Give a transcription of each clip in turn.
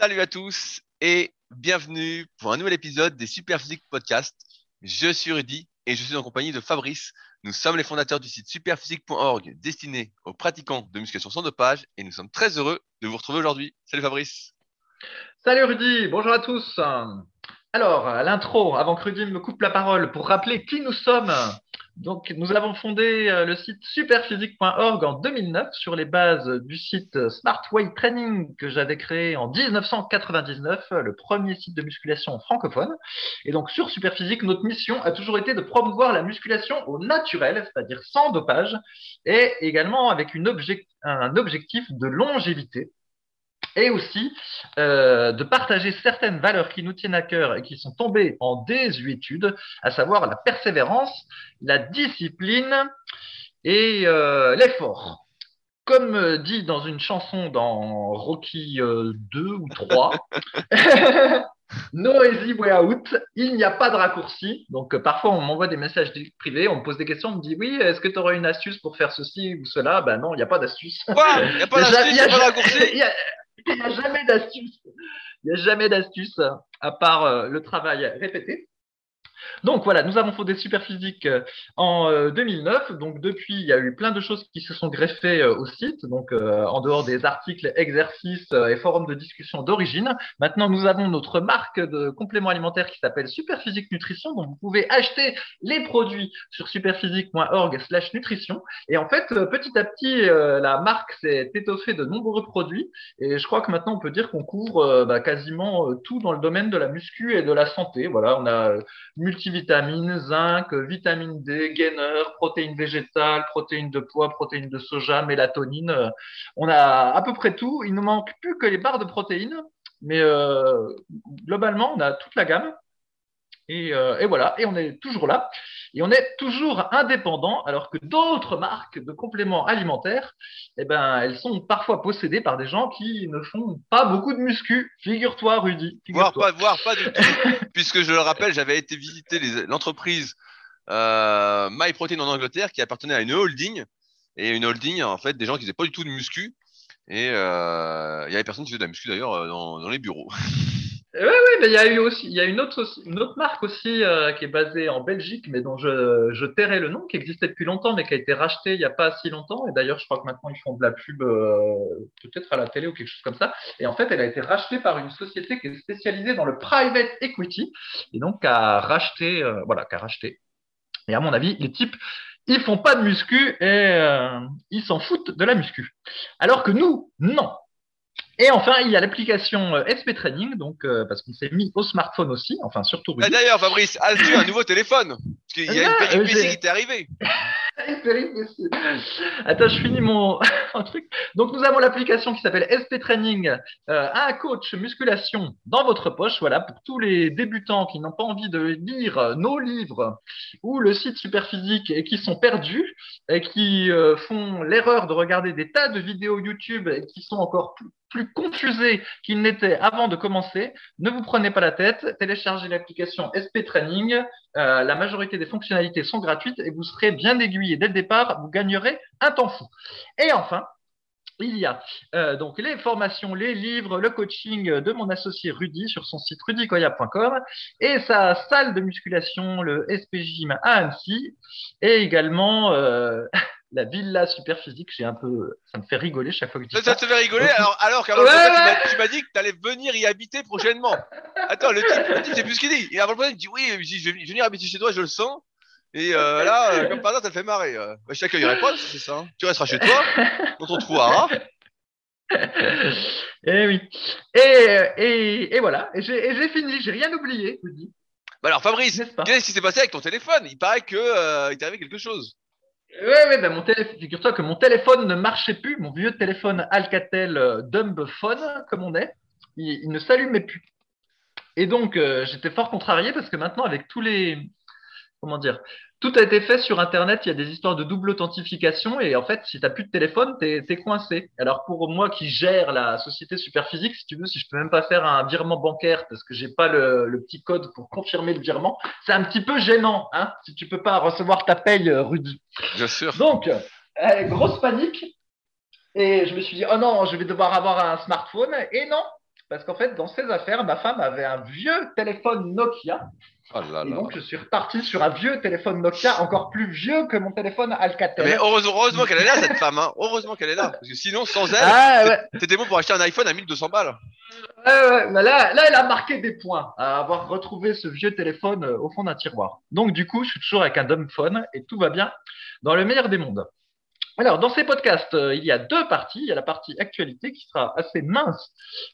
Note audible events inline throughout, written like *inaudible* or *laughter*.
Salut à tous et bienvenue pour un nouvel épisode des Superphysique Podcast. Je suis Rudy et je suis en compagnie de Fabrice. Nous sommes les fondateurs du site superphysique.org destiné aux pratiquants de musculation sans dopage et nous sommes très heureux de vous retrouver aujourd'hui. Salut Fabrice. Salut Rudy, bonjour à tous. Alors, à l'intro, avant que Rudy me coupe la parole, pour rappeler qui nous sommes, donc, nous avons fondé euh, le site superphysique.org en 2009 sur les bases du site Smart Way Training que j'avais créé en 1999, le premier site de musculation francophone. Et donc, sur Superphysique, notre mission a toujours été de promouvoir la musculation au naturel, c'est-à-dire sans dopage, et également avec un objectif de longévité et aussi euh, de partager certaines valeurs qui nous tiennent à cœur et qui sont tombées en désuétude, à savoir la persévérance, la discipline et euh, l'effort. Comme euh, dit dans une chanson dans Rocky 2 ou 3, *laughs* No easy way out, il n'y a pas de raccourci. Donc parfois on m'envoie des messages privés, on me pose des questions, on me dit oui, est-ce que tu aurais une astuce pour faire ceci ou cela? Ben non, il n'y a pas d'astuce. Quoi? Il n'y a pas *laughs* d'astuce, il n'y a, pas de raccourci? Il n'y a jamais d'astuce. Il n'y a jamais d'astuce à part euh, le travail répété. Donc voilà, nous avons fondé Superphysique euh, en 2009. Euh, donc depuis, il y a eu plein de choses qui se sont greffées euh, au site. Donc en dehors des articles, exercices et forums de discussion d'origine. Maintenant, nous avons notre marque de compléments alimentaires qui s'appelle Superphysique Nutrition. Donc vous pouvez acheter les produits sur superphysique.org/nutrition. Et en fait, petit à petit, la marque s'est étoffée de nombreux produits. Et je crois que maintenant, on peut dire qu'on couvre bah, quasiment tout dans le domaine de la muscu et de la santé. Voilà, on a multivitamines, zinc, vitamine D, gainer, protéines végétales, protéines de poids, protéines de soja, mélatonine. On a à peu près tout. Il ne manque plus que les barres de protéines, mais euh, globalement, on a toute la gamme. Euh, et, voilà, et on est toujours là. Et on est toujours indépendant, alors que d'autres marques de compléments alimentaires, eh ben, elles sont parfois possédées par des gens qui ne font pas beaucoup de muscu. Figure-toi, Rudy. Voir pas, du tout. *laughs* Puisque je le rappelle, j'avais été visiter l'entreprise euh, MyProtein en Angleterre qui appartenait à une holding. Et une holding, en fait, des gens qui faisaient pas du tout de muscu. Et euh, il y avait personne qui faisait de la muscu d'ailleurs euh, dans les bureaux. *laughs* Oui, oui, mais il y a eu aussi, il y a une autre, une autre marque aussi euh, qui est basée en Belgique, mais dont je, je tairai le nom, qui existait depuis longtemps, mais qui a été rachetée il n'y a pas si longtemps. Et d'ailleurs, je crois que maintenant ils font de la pub, euh, peut-être à la télé ou quelque chose comme ça. Et en fait, elle a été rachetée par une société qui est spécialisée dans le private equity, et donc a racheté, euh, voilà, qui a racheté. Et à mon avis, les types, ils font pas de muscu et ils s'en foutent de la muscu. Alors que nous, non. Et enfin, il y a l'application euh, SP Training, donc euh, parce qu'on s'est mis au smartphone aussi, enfin surtout. Ah, d'ailleurs, Fabrice, as-tu un nouveau téléphone? Parce qu'il y a une ah, péripétie qui t'est arrivée. *laughs* Attends, je finis *laughs* mon, truc. Donc, nous avons l'application qui s'appelle SP Training, euh, un coach musculation dans votre poche. Voilà, pour tous les débutants qui n'ont pas envie de lire nos livres ou le site Superphysique et qui sont perdus et qui euh, font l'erreur de regarder des tas de vidéos YouTube et qui sont encore plus, plus confusés qu'ils n'étaient avant de commencer. Ne vous prenez pas la tête. Téléchargez l'application SP Training. Euh, la majorité des fonctionnalités sont gratuites et vous serez bien aiguillé dès le départ, vous gagnerez un temps fou. Et enfin, il y a euh, donc les formations, les livres, le coaching de mon associé Rudy sur son site rudykoya.com et sa salle de musculation, le SP Gym à Annecy, et également euh, *laughs* la villa super physique. J'ai un peu, ça me fait rigoler chaque fois que tu ça. Ça te fait rigoler alors, alors tu m'as dit que tu allais venir y habiter prochainement. Attends, le type, c'est plus ce qu'il dit. Et avant le il dit oui, je vais venir habiter chez toi, je le sens. Et euh, là, euh, comme par hasard, ça te fait marrer. Euh. Bah, je t'accueillerai pas, c'est ça. Hein. Tu resteras chez toi, dans ton trou à Et oui. Et, et, et voilà. Et j'ai fini. J'ai rien oublié, je vous dis. Bah alors, Fabrice, qu'est-ce qui s'est passé avec ton téléphone? Il paraît que il t'est arrivé quelque chose. Oui, oui, ben mon téléphone, figure-toi que mon téléphone ne marchait plus, mon vieux téléphone Alcatel Dumbphone, comme on est, il, il ne s'allumait plus. Et donc, j'étais fort contrarié parce que maintenant, avec tous les, comment dire, tout a été fait sur Internet. Il y a des histoires de double authentification et en fait, si tu n'as plus de téléphone, tu es, coincé. Alors pour moi qui gère la société Superphysique, si tu veux, si je peux même pas faire un virement bancaire parce que j'ai pas le, petit code pour confirmer le virement, c'est un petit peu gênant, hein, si tu peux pas recevoir ta paye, euh, Rudy. Bien sûr. Donc, euh, grosse panique. Et je me suis dit, oh non, je vais devoir avoir un smartphone. Et non, parce qu'en fait, dans ses affaires, ma femme avait un vieux téléphone Nokia. Oh là Et là. donc, je suis reparti sur un vieux téléphone Nokia, encore plus vieux que mon téléphone Alcatel. Mais heureusement, heureusement qu'elle est là, cette femme. Hein. Heureusement qu'elle est là. Parce que sinon, sans elle, Ah ouais, c'était bon pour acheter un iPhone à 1200 balles. là, là, elle a marqué des points à avoir retrouvé ce vieux téléphone euh, au fond d'un tiroir. Donc, du coup, je suis toujours avec un dumb phone et tout va bien dans le meilleur des mondes. Alors, dans ces podcasts, euh, il y a deux parties. Il y a la partie actualité qui sera assez mince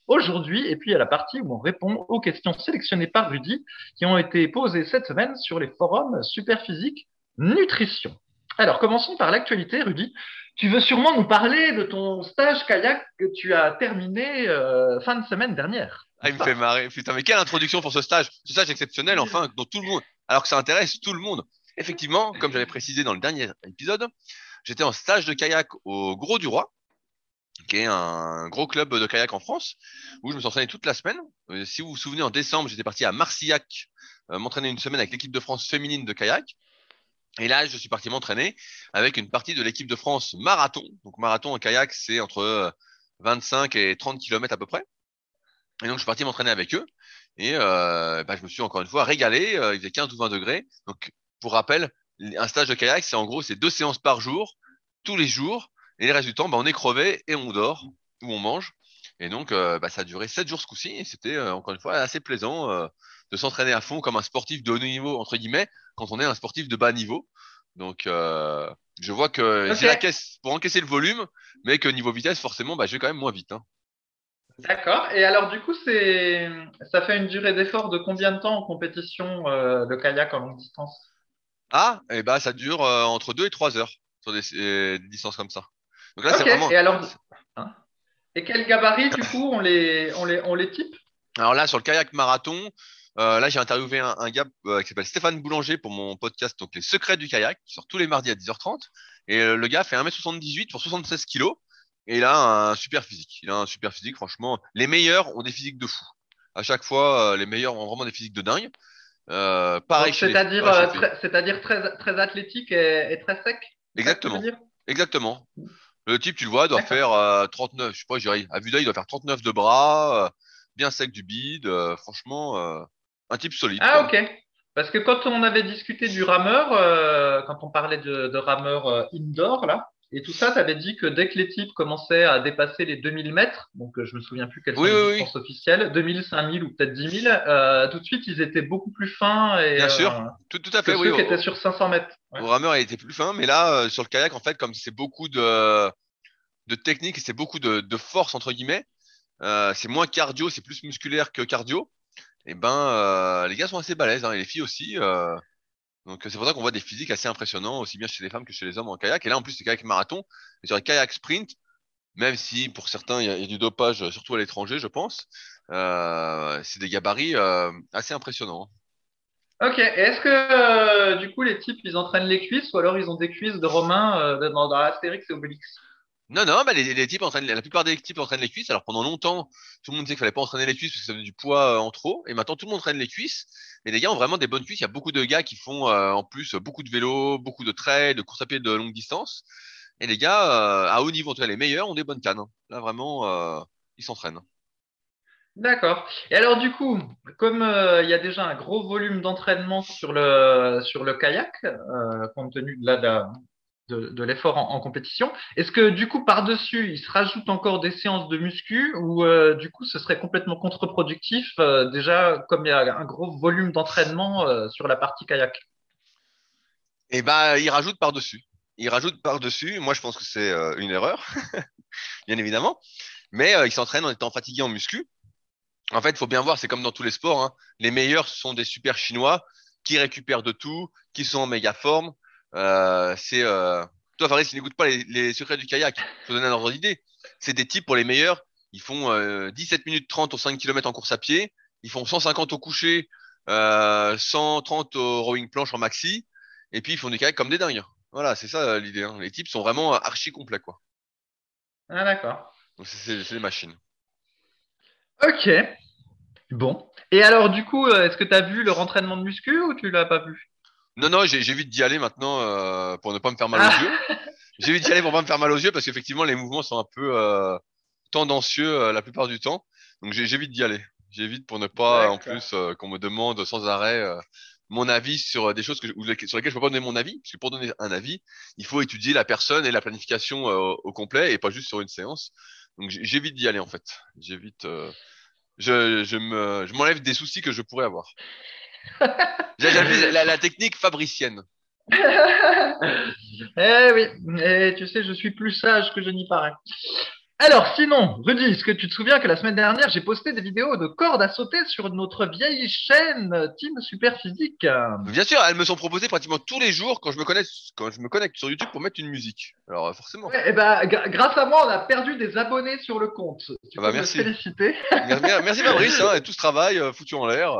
aujourd'hui, et puis il y a la partie où on répond aux questions sélectionnées par Rudy qui ont été posées cette semaine sur les forums Superphysique Nutrition. Alors, commençons par l'actualité, Rudy. Tu veux sûrement nous parler de ton stage kayak que tu as terminé euh, fin de semaine dernière. Ah, il me fait marrer. Putain, mais quelle introduction pour ce stage. Ce stage exceptionnel, enfin, dont tout le monde, alors que ça intéresse tout le monde. Effectivement, comme j'avais précisé dans le dernier épisode, j'étais en stage de kayak au Gros du Roi, qui est un gros club de kayak en France, où je me suis entraîné toute la semaine. Euh, si vous vous souvenez, en décembre, j'étais parti à Marcillac euh, m'entraîner une semaine avec l'équipe de France féminine de kayak. Et là, je suis parti m'entraîner avec une partie de l'équipe de France marathon. Donc, marathon en kayak, c'est entre euh, 25 et 30 km à peu près. Et donc, je suis parti m'entraîner avec eux. Et euh, bah, je me suis encore une fois régalé. Euh, il faisait 15 ou 20 degrés. Donc, pour rappel, un stage de kayak, c'est en gros, c'est deux séances par jour, tous les jours. Et les restes du temps, bah, on est crevé et on dort ou on mange. Et donc, euh, bah, ça a duré 7 jours ce coup-ci. Et c'était, euh, encore une fois, assez plaisant euh, de s'entraîner à fond comme un sportif de haut niveau, entre guillemets, quand on est un sportif de bas niveau. Donc, je vois que j'ai la caisse pour encaisser le volume, mais que niveau vitesse, forcément, bah, je vais quand même moins vite. Hein. D'accord. Et alors, du coup, c'est, ça fait une durée d'effort de combien de temps en compétition de kayak en longue distance? Ah, et bah, ça dure euh, entre 2 et 3 heures sur des, euh, des distances comme ça. Donc là, c'est vraiment. Et alors, hein et quel gabarit, du coup, on les, on les, on les type? Alors là, sur le kayak marathon, euh, là, j'ai interviewé un, un gars euh, qui s'appelle Stéphane Boulanger pour mon podcast, donc Les Secrets du kayak, qui sort tous les mardis à 10h30. Et le gars fait 1m78 pour 76 kilos. Et il a un super physique. Il a un super physique, franchement. Les meilleurs ont des physiques de fou. À chaque fois, les meilleurs ont vraiment des physiques de dingue. Euh, pareil C'est-à-dire, euh, très- c'est-à-dire très, très athlétique et, et très sec Exactement. Exactement. Le type, tu le vois, doit faire euh, 39, je sais pas, je dirais, à vue d'œil, il doit faire 39 de bras, euh, bien sec du bide, euh, franchement, euh, un type solide. Ah, quoi. ok. Parce que quand on avait discuté du rameur, euh, quand on parlait de, de rameur euh, indoor, là, et tout ça, tu avais dit que dès que les types commençaient à dépasser les 2000 mètres, donc euh, je me souviens plus quelles sont Oui, les oui, officielles, 2000, 5000 ou peut-être 10 000, euh, tout de suite, ils étaient beaucoup plus fins et, Bien sûr. euh, Tout, tout à fait, ceux qui étaient sur 500 mètres. Ouais. au rameur, il était plus fin, mais là, euh, sur le kayak, en fait, comme c'est beaucoup de, de technique et c'est beaucoup de, de force, entre guillemets, c'est moins cardio, c'est plus musculaire que cardio, et ben, euh, les gars sont assez balèzes, hein, et les filles aussi. Donc c'est pour ça qu'on voit des physiques assez impressionnants, aussi bien chez les femmes que chez les hommes en kayak. Et là, en plus, c'est kayak marathon. Et sur les kayak sprint, même si pour certains, il y a, du dopage, surtout à l'étranger, je pense, euh, c'est des gabarits euh, assez impressionnants. Ok. Est-ce que euh, du coup, les types, ils entraînent les cuisses ou alors ils ont des cuisses de Romain dans, dans et Obélix? Non, non, bah les, les types entraînent, la plupart des types entraînent les cuisses. Alors pendant longtemps, tout le monde disait qu'il fallait pas entraîner les cuisses parce que ça faisait du poids euh, en trop. Et maintenant, tout le monde entraîne les cuisses. Mais les gars ont vraiment des bonnes cuisses. Il y a beaucoup de gars qui font euh, en plus beaucoup de vélo, beaucoup de trail, de course à pied de longue distance. Et les gars, euh, à haut niveau, en les meilleurs, ont des bonnes cannes. hein. Là, vraiment, euh, ils s'entraînent. D'accord. Et alors du coup, comme euh, il y a déjà un gros volume d'entraînement sur le sur le kayak, compte tenu de là de, de, l'effort en, compétition, est-ce que du coup par-dessus, il se rajoute encore des séances de muscu ou euh, du coup ce serait complètement contre-productif euh, déjà comme il y a un gros volume d'entraînement euh, sur la partie kayak? Et bah, ils rajoutent par-dessus. Ils rajoutent par-dessus. Moi, je pense que c'est une erreur, *laughs* bien évidemment. Mais ils s'entraînent en étant fatigués en muscu. En fait, il faut bien voir, c'est comme dans tous les sports. hein. Les meilleurs sont des super chinois qui récupèrent de tout, qui sont en méga forme. Euh, c'est euh... toi, Faris, tu n'écoutes pas les, les secrets du kayak. Faut donner un ordre d'idée. C'est des types pour les meilleurs. Ils font euh, 17 minutes 30 au 5 km en course à pied. Ils font 150 au coucher, euh, 130 au rowing planche en maxi. Et puis ils font du kayak comme des dingues. Voilà, c'est ça euh, l'idée. hein. Les types sont vraiment euh, archi complets, quoi. Ah d'accord. Donc c'est- des machines. Ok. Bon. Et alors du coup, euh, est-ce que tu as vu leur entraînement de muscu ou tu l'as pas vu? Non, non, j'évite d'y aller maintenant euh, pour ne pas me faire mal Ah. aux yeux. J'évite d'y aller pour pas me faire mal aux yeux parce qu'effectivement les mouvements sont un peu euh, tendancieux euh, la plupart du temps. Donc j'évite d'y aller. J'évite pour ne pas, en plus, euh, qu'on me demande sans arrêt euh, mon avis sur euh, des choses que je- sur lesquelles je peux pas donner mon avis. Parce que pour donner un avis, il faut étudier la personne et la planification euh, au complet et pas juste sur une séance. Donc j'évite d'y aller en fait. J'évite. euh, je, je me, je m'enlève des soucis que je pourrais avoir. *laughs* J'ai- J'appelle la, la technique fabricienne. *laughs* Eh oui, et tu sais, je suis plus sage que je n'y parais. Alors, sinon, Rudy, est-ce que tu te souviens que la semaine dernière, j'ai posté des vidéos de cordes à sauter sur notre vieille chaîne Team Super Physique Bien sûr, elles me sont proposées pratiquement tous les jours quand je me connecte, quand je me connecte sur YouTube pour mettre une musique. Alors euh, forcément. Ouais, eh ben, grâce à moi, on a perdu des abonnés sur le compte. Tu Ah bah, peux me merci. féliciter. Merci, merci Fabrice, hein, et tout ce travail euh, foutu en l'air.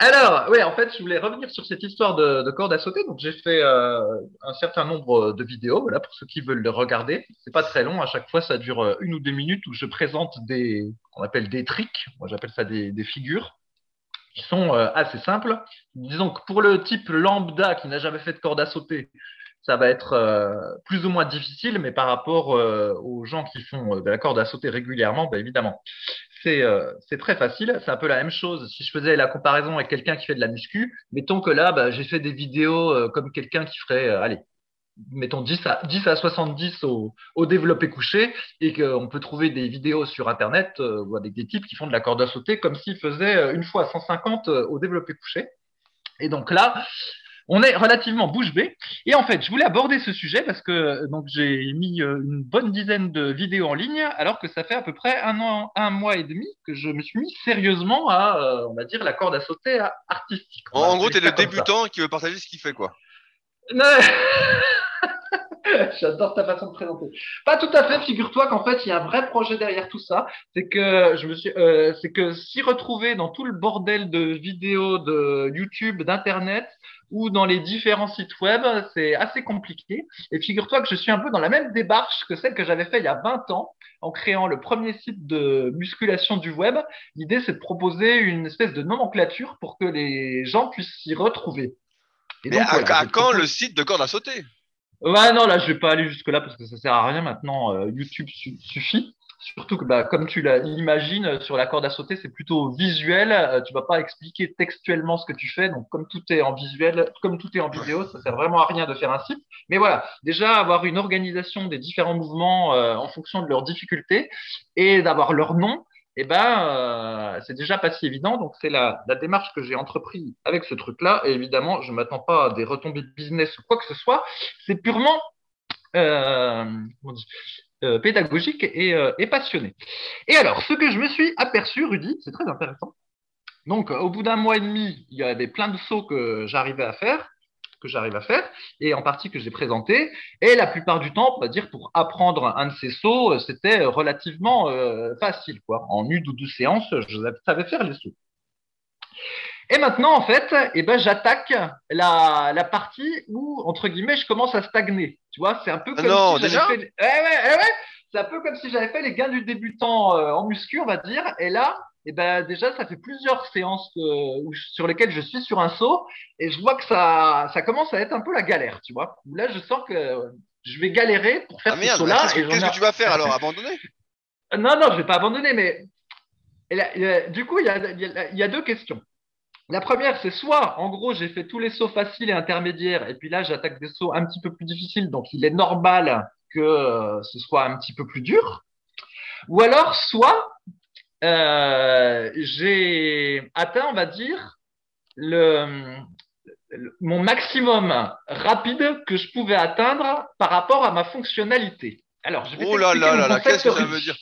Alors, oui, en fait, je voulais revenir sur cette histoire de, de corde à sauter. Donc, j'ai fait euh, un certain nombre de vidéos, voilà, pour ceux qui veulent le regarder. C'est pas très long. À chaque fois, ça dure euh, une ou deux minutes où je présente des, qu'on appelle des tricks. Moi, j'appelle ça des, figures qui sont euh, assez simples. Disons que pour le type lambda qui n'a jamais fait de corde à sauter, ça va être plus ou moins difficile, mais par rapport aux gens qui font de la corde à sauter régulièrement, bah, évidemment, c'est euh, c'est très facile. C'est un peu la même chose si je faisais la comparaison avec quelqu'un qui fait de la muscu. Mettons que là, bah, j'ai fait des vidéos euh, comme quelqu'un qui ferait, euh, allez, mettons 10 à, 10 à 70 au, au développé couché et qu'on peut trouver des vidéos sur Internet ou avec des types qui font de la corde à sauter comme s'ils faisaient une fois 150 euh, au développé couché. Et donc là, on est relativement bouche bée. Et en fait, je voulais aborder ce sujet parce que donc j'ai mis euh, une bonne dizaine de vidéos en ligne, alors que ça fait à peu près un an, un mois et demi que je me suis mis sérieusement à, euh, on va dire, la corde à sauter à- artistique. En, gros, t'es ça le ça. débutant qui veut partager ce qu'il fait, quoi. Non. *laughs* J'adore ta façon de présenter. Pas tout à fait. Figure-toi qu'en fait, il y a un vrai projet derrière tout ça. C'est que je me suis, euh, c'est que s'y retrouver dans tout le bordel de vidéos de YouTube, d'internet ou dans les différents sites web, c'est assez compliqué. Et figure-toi que je suis un peu dans la même démarche que celle que j'avais fait il y a 20 ans en créant le premier site de musculation du web. L'idée, c'est de proposer une espèce de nomenclature pour que les gens puissent s'y retrouver. Et Mais donc, à, voilà, à je quand le site de corde à sauter Ouais, non, là, je vais pas aller jusque-là parce que ça sert à rien maintenant. euh, YouTube su- suffit. Surtout que, bah, comme tu l'imagines, sur la corde à sauter, c'est plutôt visuel. Euh, tu vas pas expliquer textuellement ce que tu fais. Donc, comme tout est en visuel, comme tout est en vidéo, ça sert vraiment à rien de faire un site. Mais voilà, déjà avoir une organisation des différents mouvements euh, en fonction de leurs difficultés et d'avoir leur nom, eh ben, euh, c'est déjà pas si évident. Donc, c'est la, la démarche que j'ai entreprise avec ce truc-là. Et évidemment, je m'attends pas à des retombées de business ou quoi que ce soit. C'est purement euh, euh, pédagogique et, euh, et passionné. Et alors, ce que je me suis aperçu, Rudy, c'est très intéressant. Donc, euh, au bout d'un mois et demi, il y avait plein de sauts que j'arrivais à faire, que j'arrive à faire, et en partie que j'ai présenté. Et la plupart du temps, on va dire, pour apprendre un de ces sauts, c'était relativement facile, quoi. En une ou deux séances, je savais faire les sauts. Et maintenant, en fait, eh ben, j'attaque la, la partie où, entre guillemets, je commence à stagner. Tu vois, c'est un peu Ah comme non, si j'avais déjà fait. les- Eh ouais, eh ouais, c'est un peu comme si j'avais fait les gains du débutant euh, en muscu, on va dire. Et là, eh ben, déjà, ça fait plusieurs séances que- où je- sur lesquelles je suis sur un saut et je vois que ça, ça commence à être un peu la galère, tu vois. Là, je sens que je vais galérer pour faire Ah ce saut-là. qu'est-ce que, qu'est-ce tu vas faire alors Abandonner? Non, non, je vais pas abandonner, mais et là, du coup, il y a- il y a deux questions. La première, c'est soit, en gros, j'ai fait tous les sauts faciles et intermédiaires, et puis là, j'attaque des sauts un petit peu plus difficiles, donc il est normal que euh, ce soit un petit peu plus dur. Ou alors, soit, euh, j'ai atteint, on va dire, le, le- mon maximum rapide que je pouvais atteindre par rapport à ma fonctionnalité. Alors, je vais Oh là là là là, qu'est-ce que ça veut dire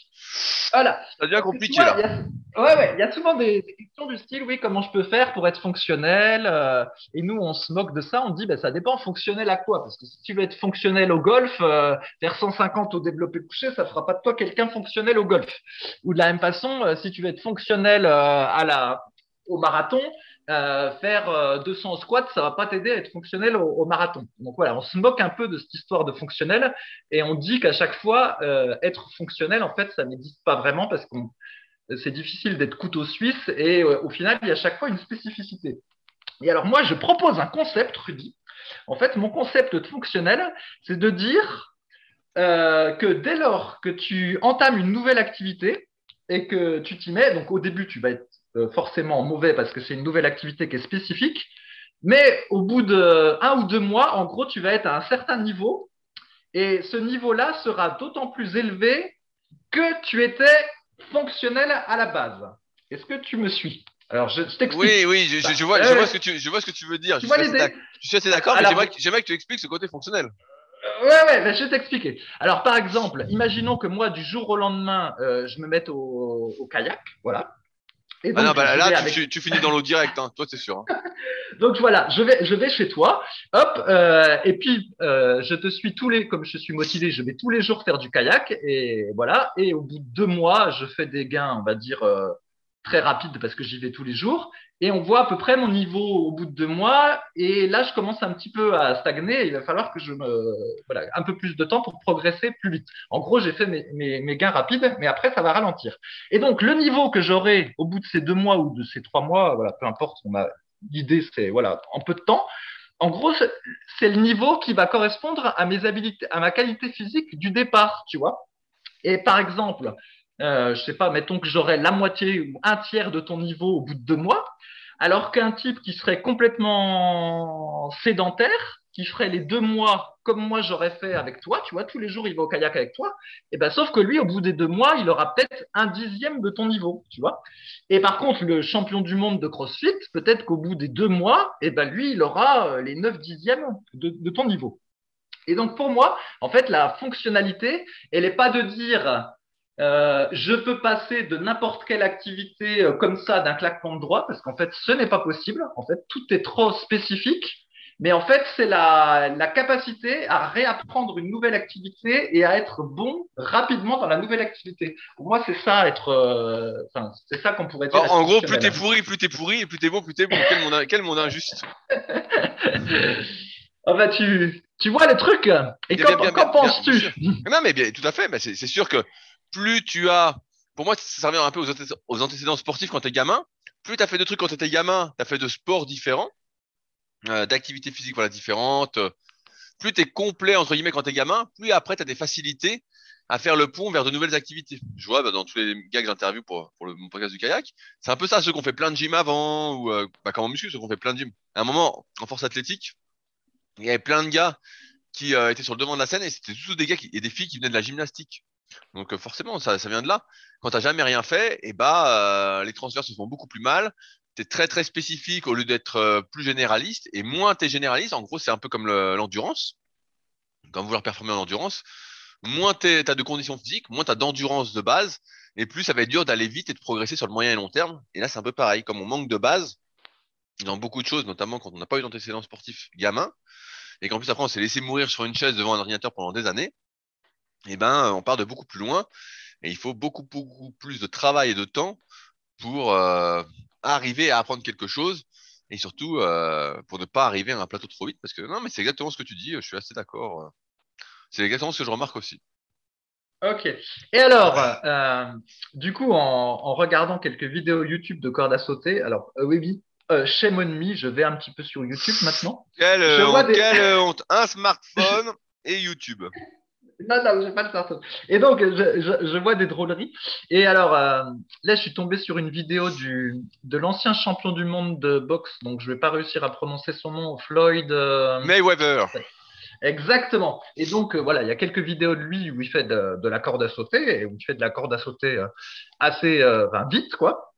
Voilà. Ça devient compliqué là. Ouais, ouais, il y a souvent des, questions du style, oui, comment je peux faire pour être fonctionnel euh, Et nous, on se moque de ça, on dit, ben, ça dépend fonctionnel à quoi Parce que si tu veux être fonctionnel au golf, euh, faire 150 au développé couché, ça fera pas de toi quelqu'un fonctionnel au golf. Ou de la même façon, euh, si tu veux être fonctionnel euh, à la, au marathon, faire euh, 200 squats, ça va pas t'aider à être fonctionnel au, marathon. Donc voilà, on se moque un peu de cette histoire de fonctionnel et on dit qu'à chaque fois, être fonctionnel, en fait, ça n'existe pas vraiment parce qu'on c'est difficile d'être couteau suisse et euh, au final, il y a chaque fois une spécificité. Et alors moi, je propose un concept, Rudy. En fait, mon concept fonctionnel, c'est de dire euh, que dès lors que tu entames une nouvelle activité et que tu t'y mets, donc au début, tu vas être euh, forcément mauvais parce que c'est une nouvelle activité qui est spécifique, mais au bout de un ou deux mois, en gros, tu vas être à un certain niveau et ce niveau-là sera d'autant plus élevé que tu étais fonctionnel à la base. Est-ce que tu me suis? Alors, je, t'explique. Oui, oui, je, je, vois, je, vois ce que tu, je vois ce que tu veux dire. Tu je, vois suis assez je d'accord, mais j'aimerais que, tu expliques ce côté fonctionnel. Euh, Ouais, ouais, ben, je vais t'expliquer. Alors, par exemple, imaginons que moi, du jour au lendemain, euh, je me mette au, au kayak, voilà. Et Ah non, bah, je là, tu, avec- tu- tu finis dans l'eau direct, hein. toi, c'est sûr. hein. *laughs* Donc voilà, je vais, je vais chez toi, hop, euh, et puis euh, je te suis tous les, comme je suis motivé, je vais tous les jours faire du kayak, et voilà. Et au bout de deux mois, je fais des gains, on va dire euh, très rapides parce que j'y vais tous les jours, et on voit à peu près mon niveau au bout de deux mois. Et là, je commence un petit peu à stagner. Il va falloir que je me, voilà, un peu plus de temps pour progresser plus vite. En gros, j'ai fait mes, mes, mes gains rapides, mais après, ça va ralentir. Et donc, le niveau que j'aurai au bout de ces deux mois ou de ces trois mois, voilà, peu importe, on a l'idée, c'est voilà, en peu de temps. En gros, c'est- le niveau qui va correspondre à mes habilités, à ma qualité physique du départ, tu vois. Et par exemple, euh, je sais pas, mettons que j'aurais la moitié ou un tiers de ton niveau au bout de deux mois, alors qu'un type qui serait complètement sédentaire, qui ferait les deux mois comme moi j'aurais fait avec toi, tu vois, tous les jours il va au kayak avec toi, et ben sauf que lui, au bout des deux mois, il aura peut-être un dixième de ton niveau, tu vois. Et par contre, le champion du monde de CrossFit, peut-être qu'au bout des deux mois, et ben lui, il aura euh, les neuf dixièmes de, ton niveau. Et donc pour moi, en fait, la fonctionnalité, elle n'est pas de dire euh, je peux passer de n'importe quelle activité euh, comme ça d'un claquement de doigts, parce qu'en fait, ce n'est pas possible. En fait, tout est trop spécifique. Mais en fait, c'est la, la capacité à réapprendre une nouvelle activité et à être bon rapidement dans la nouvelle activité. Pour moi, c'est ça être. euh, Enfin, c'est ça qu'on pourrait dire. En, gros, plus t'es pourri, plus t'es pourri, et plus t'es bon, plus t'es bon. Quel monde, quel monde injuste. *laughs* Ah bah, tu, tu vois les trucs. Et qu'en penses-tu? Non, mais bien, tout à fait. Bah, c'est sûr que plus tu as. Pour moi, ça revient un peu aux antécédents sportifs quand t'es gamin. Plus t'as fait de trucs quand t'étais gamin, t'as fait de sports différents, euh, d'activités physiques voilà, différentes. euh, Plus t'es complet, entre guillemets, quand t'es gamin, plus après t'as des facilités à faire le pont vers de nouvelles activités. Je vois bah, dans tous les gars que j'interviewe pour, pour le, podcast du kayak, c'est un peu ça, ceux qui ont fait plein de gym avant, ou euh, bah, comme en muscu, ceux qui ont fait plein de gym. À un moment, en force athlétique, il y avait plein de gars qui étaient sur le devant de la scène et c'était tous des gars qui, et des filles qui venaient de la gymnastique. Donc forcément, ça, ça vient de là. Quand t'as jamais rien fait, et bah les transferts se font beaucoup plus mal. T'es très très spécifique au lieu d'être euh, plus généraliste. Et moins t'es généraliste, en gros c'est un peu comme le- l'endurance. Quand vouloir performer en endurance, moins t'es- t'as de conditions physiques, moins t'as d'endurance de base, et plus ça va être dur d'aller vite et de progresser sur le moyen et long terme. Et là c'est un peu pareil, comme on manque de base dans beaucoup de choses, notamment quand on n'a pas eu d'antécédents sportifs gamin, et qu'en plus après on s'est laissé mourir sur une chaise devant un ordinateur pendant des années, et ben on part de beaucoup plus loin et il faut beaucoup beaucoup plus de travail et de temps pour euh, arriver à apprendre quelque chose et surtout euh, pour ne pas arriver à un plateau trop vite parce que non mais c'est exactement ce que tu dis, je suis assez d'accord. euh. C'est exactement ce que je remarque aussi. Ok. Et alors, euh, du coup, en, en regardant quelques vidéos YouTube de corde à sauter, alors euh, oui, oui, euh, shame on me, je vais un petit peu sur YouTube maintenant. Quelle, Je vois honte, des- quelle honte Un smartphone et YouTube. Non, non, j'ai pas le smartphone. Et donc, je, je, je vois des drôleries. Et alors, euh, là, je suis tombé sur une vidéo du, de l'ancien champion du monde de boxe. Donc, je vais pas réussir à prononcer son nom, Floyd. euh, Mayweather. Exactement. Et donc, euh, voilà, il y a quelques vidéos de lui où il fait de, de la corde à sauter, et où il fait de la corde à sauter assez vite, quoi.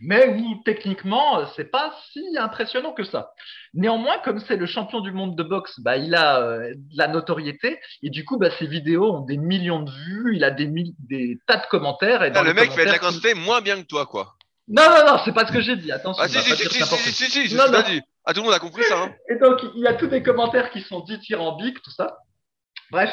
Mais où techniquement, euh, c'est pas si impressionnant que ça. Néanmoins, comme c'est le champion du monde de boxe, bah, il a euh, de la notoriété, et du coup, bah, ses vidéos ont des millions de vues, il a des, des tas de commentaires. Et dans Ah, le mec fait de la quantité moins bien que toi quoi. Non, non, non, c'est pas ce que j'ai dit. Attention, Ah si si si si si si si, c'est ce Non, non. dit. Ah tout le monde a compris ça. Hein. Et donc, il y a tous des commentaires qui sont dithyrambiques, tout ça. Bref.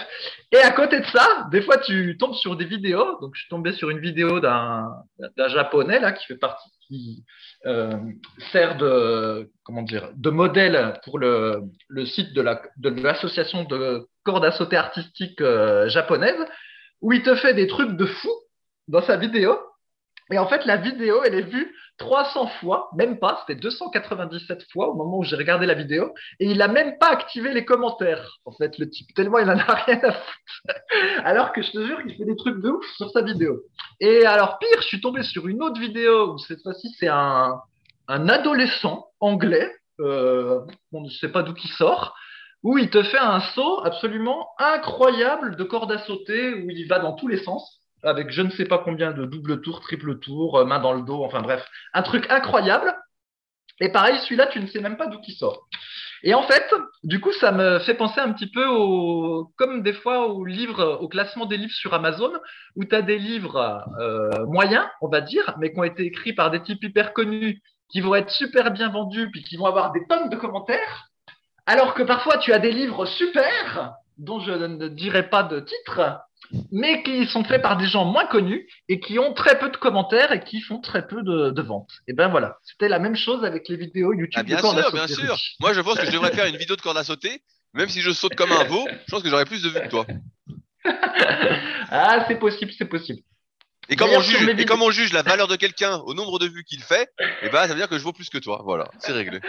Et à côté de ça, des fois, tu tombes sur des vidéos. Donc, je suis tombé sur une vidéo d'un japonais, là, qui fait partie, qui euh, sert de, comment dire, de modèle pour le, le site de la, de l'association de corde à sauter artistique euh, japonaise, où il te fait des trucs de fou dans sa vidéo. Et en fait, la vidéo, elle est vue 300 fois, même pas, c'était 297 fois au moment où j'ai regardé la vidéo, et il a même pas activé les commentaires, en fait, le type, tellement il en a *laughs* rien à foutre. Alors que je te jure qu'il fait des trucs de ouf sur sa vidéo. Et alors, pire, je suis tombé sur une autre vidéo où cette fois-ci, c'est un, adolescent anglais, euh, on ne sait pas d'où il sort, où il te fait un saut absolument incroyable de corde à sauter, où il va dans tous les sens avec je ne sais pas combien de double tours, triple tours, euh, main dans le dos, enfin bref, un truc incroyable. Et pareil, celui-là, tu ne sais même pas d'où il sort. Et en fait, du coup, ça me fait penser un petit peu au, comme des fois au livre, au classement des livres sur Amazon, où tu as des livres euh, moyens, on va dire, mais qui ont été écrits par des types hyper connus, qui vont être super bien vendus, puis qui vont avoir des tonnes de commentaires, alors que parfois tu as des livres super, dont je ne dirai pas de titre, mais qui sont faits par des gens moins connus et qui ont très peu de commentaires et qui font très peu de, ventes. Et ben voilà, c'était la même chose avec les vidéos YouTube. Ah, bien sûr, bien sûr. Moi, je pense que je devrais faire une vidéo de corde à sauter, même si je saute comme un veau. Je pense que j'aurais plus de vues que toi. *laughs* ah, c'est possible, c'est possible. Et comme, on juge, et comme on juge la valeur de quelqu'un au nombre de vues qu'il fait, et ben ça veut dire que je vaux plus que toi. Voilà, c'est réglé.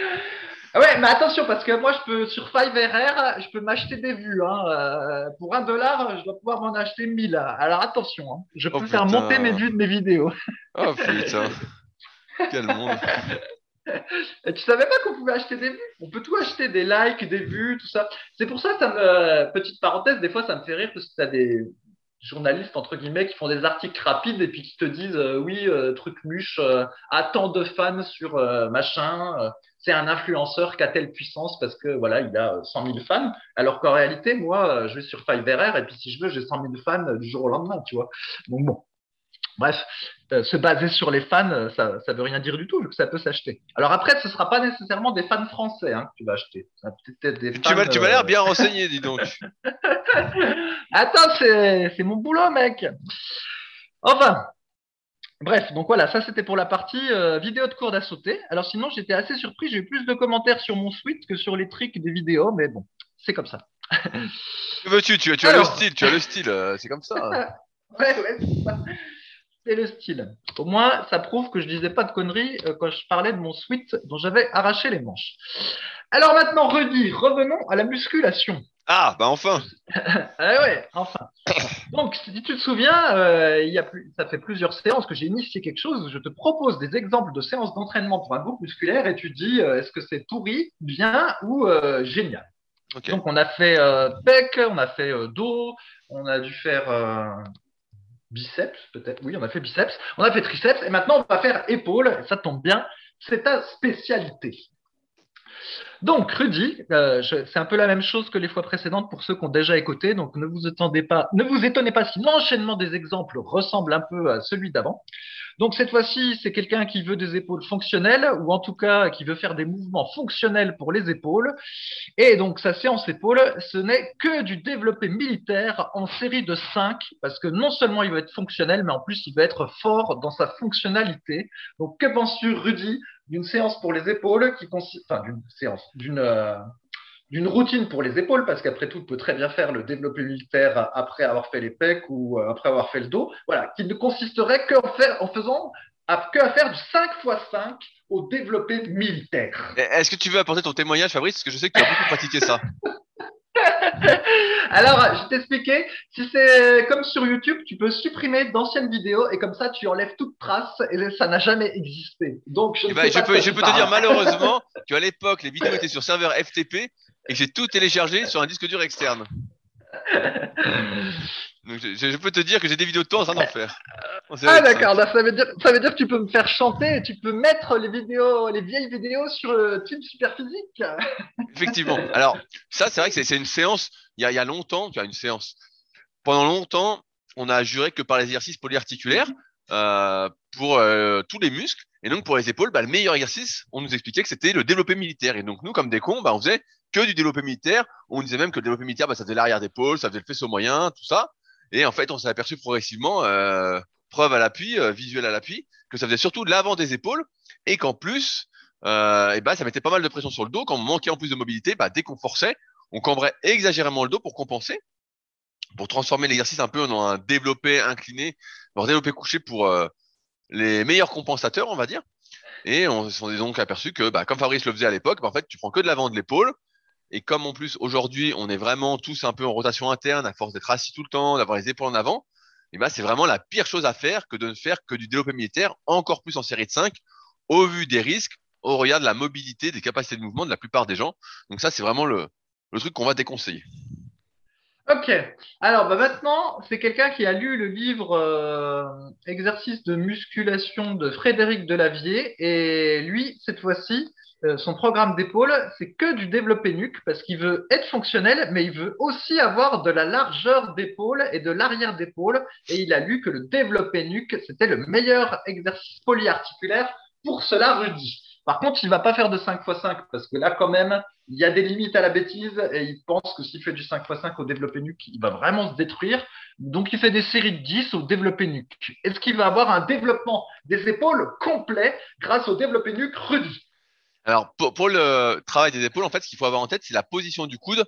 Ah ouais, mais attention, parce que moi, je peux, sur 5RR, je peux m'acheter des vues. Hein. Euh, pour un dollar, je dois pouvoir m'en acheter 1000. Alors attention, hein. je peux oh, faire monter mes vues de mes vidéos. Oh putain, *laughs* quel monde. tu savais pas qu'on pouvait acheter des vues? On peut tout acheter, des likes, des vues, tout ça. C'est pour ça, ça me... petite parenthèse, des fois, ça me fait rire parce que tu as des journalistes, entre guillemets, qui font des articles rapides et puis qui te disent, euh, oui, euh, truc muche, à tant de fans sur machin c'est un influenceur qui a telle puissance parce que voilà, il a 100 000 fans. Alors qu'en réalité, moi, je vais sur 5RR et puis si je veux, j'ai 100 000 fans du jour au lendemain, tu vois. Donc bon. Bref, euh, se baser sur les fans, ça ne veut rien dire du tout, vu que ça peut s'acheter. Alors après, ce ne sera pas nécessairement des fans français hein, que tu vas acheter. Des tu m'as l'air euh, bien renseigné, dis donc. *laughs* *laughs* Attends, c'est mon boulot, mec. Enfin, Bref, donc voilà, ça c'était pour la partie euh, vidéo de corde à sauter. Alors sinon, j'étais assez surpris, j'ai eu plus de commentaires sur mon suite que sur les tricks des vidéos, mais bon, c'est comme ça. que veux-tu? Tu, as le style, tu as le style, euh, c'est comme ça. *laughs* ouais, ouais, c'est le style. Au moins, ça prouve que je disais pas de conneries euh, quand je parlais de mon suite dont j'avais arraché les manches. Alors maintenant, Rudy, revenons à la musculation. Ah, bah enfin *laughs* Ah ouais, enfin *coughs* Donc, si tu te souviens, euh, il y a plus, ça fait plusieurs séances que j'ai initié quelque chose. Je te propose des exemples de séances d'entraînement pour un groupe musculaire et tu dis euh, est-ce que c'est pourri, bien ou euh, génial? Donc, on a fait pec, on a fait dos, on a dû faire biceps, peut-être. Oui, on a fait biceps, on a fait triceps et maintenant on va faire épaule. Ça tombe bien, c'est ta spécialité. Donc, Rudy, euh, c'est un peu la même chose que les fois précédentes pour ceux qui ont déjà écouté. Donc, ne vous étonnez pas, ne vous étonnez pas si l'enchaînement des exemples ressemble un peu à celui d'avant. Donc, cette fois-ci, c'est quelqu'un qui veut des épaules fonctionnelles ou en tout cas qui veut faire des mouvements fonctionnels pour les épaules. Et donc, sa séance épaule, ce n'est que du développé militaire en série de 5 parce que non seulement il veut être fonctionnel, mais en plus, il veut être fort dans sa fonctionnalité. Donc, que penses-tu, Rudy, d'une séance pour les épaules qui consiste, enfin d'une séance, d'une euh, d'une routine pour les épaules, parce qu'après tout, on peut très bien faire le développé militaire après avoir fait les pecs ou euh, après avoir fait le dos, voilà, qui ne consisterait qu'en faire, en faisant que à faire du 5 x 5 au développé militaire. Est-ce que tu veux apporter ton témoignage, Fabrice? Parce que je sais que tu as beaucoup pratiqué ça. *laughs* *laughs* Alors, je t'expliquais, si c'est comme sur YouTube, tu peux supprimer d'anciennes vidéos et comme ça, tu enlèves toute trace et ça n'a jamais existé. Donc, je, eh ben, peux, je peux te dire malheureusement *laughs* qu'à l'époque, les vidéos étaient sur serveur FTP et que j'ai tout téléchargé sur un disque dur externe. *laughs* je, peux te dire que j'ai des vidéos de toi en train d'en faire. Ah d'accord, ça veut dire ça veut dire que tu peux me faire chanter et tu peux mettre les vidéos, les vieilles vidéos sur le tube super physique. *laughs* Effectivement. Alors ça c'est vrai que c'est une séance. Il y, a, il y a longtemps, il y a une séance. Pendant longtemps, on a juré que par les exercices polyarticulaires euh, pour euh, tous les muscles et donc pour les épaules, bah, le meilleur exercice, on nous expliquait que c'était le développé militaire. Et donc nous, comme des cons, bah, on faisait que du développé militaire. On disait même que le développé militaire, bah, ça faisait l'arrière d'épaule, ça faisait le faisceau moyen, tout ça. Et en fait, on s'est aperçu progressivement, euh, preuve à l'appui, euh, visuel à l'appui, que ça faisait surtout l'avant des épaules et qu'en plus, euh, et ben, ça mettait pas mal de pression sur le dos. Quand on manquait en plus de mobilité, bah, dès qu'on forçait, on cambrait exagérément le dos pour compenser, pour transformer l'exercice un peu en un développé incliné, voire développé couché pour euh, les meilleurs compensateurs, on va dire. Et on s'en est donc aperçu que, bah, comme Fabrice le faisait à l'époque, bah, en fait, tu prends que de l'avant de l'épaule. Et comme en plus aujourd'hui, on est vraiment tous un peu en rotation interne à force d'être assis tout le temps, d'avoir les épaules en avant, et bah, c'est vraiment la pire chose à faire que de ne faire que du développé militaire, encore plus en série de 5, au vu des risques, au regard de la mobilité, des capacités de mouvement de la plupart des gens. Donc ça, c'est vraiment le, truc qu'on va déconseiller. Ok. Alors bah maintenant, c'est quelqu'un qui a lu le livre euh, Exercice de musculation de Frédéric Delavier. Et lui, cette fois-ci, son programme d'épaule, c'est que du développé nuque parce qu'il veut être fonctionnel, mais il veut aussi avoir de la largeur d'épaule et de l'arrière d'épaule. Et il a lu que le développé nuque, c'était le meilleur exercice polyarticulaire pour cela, Rudy. Par contre, il va pas faire de 5 x 5 parce que là, quand même, il y a des limites à la bêtise et il pense que s'il fait du 5 x 5 au développé nuque, il va vraiment se détruire. Donc, il fait des séries de 10 au développé nuque. Est-ce qu'il va avoir un développement des épaules complet grâce au développé nuque Rudy? Alors, pour, le travail des épaules, en fait, ce qu'il faut avoir en tête, c'est la position du coude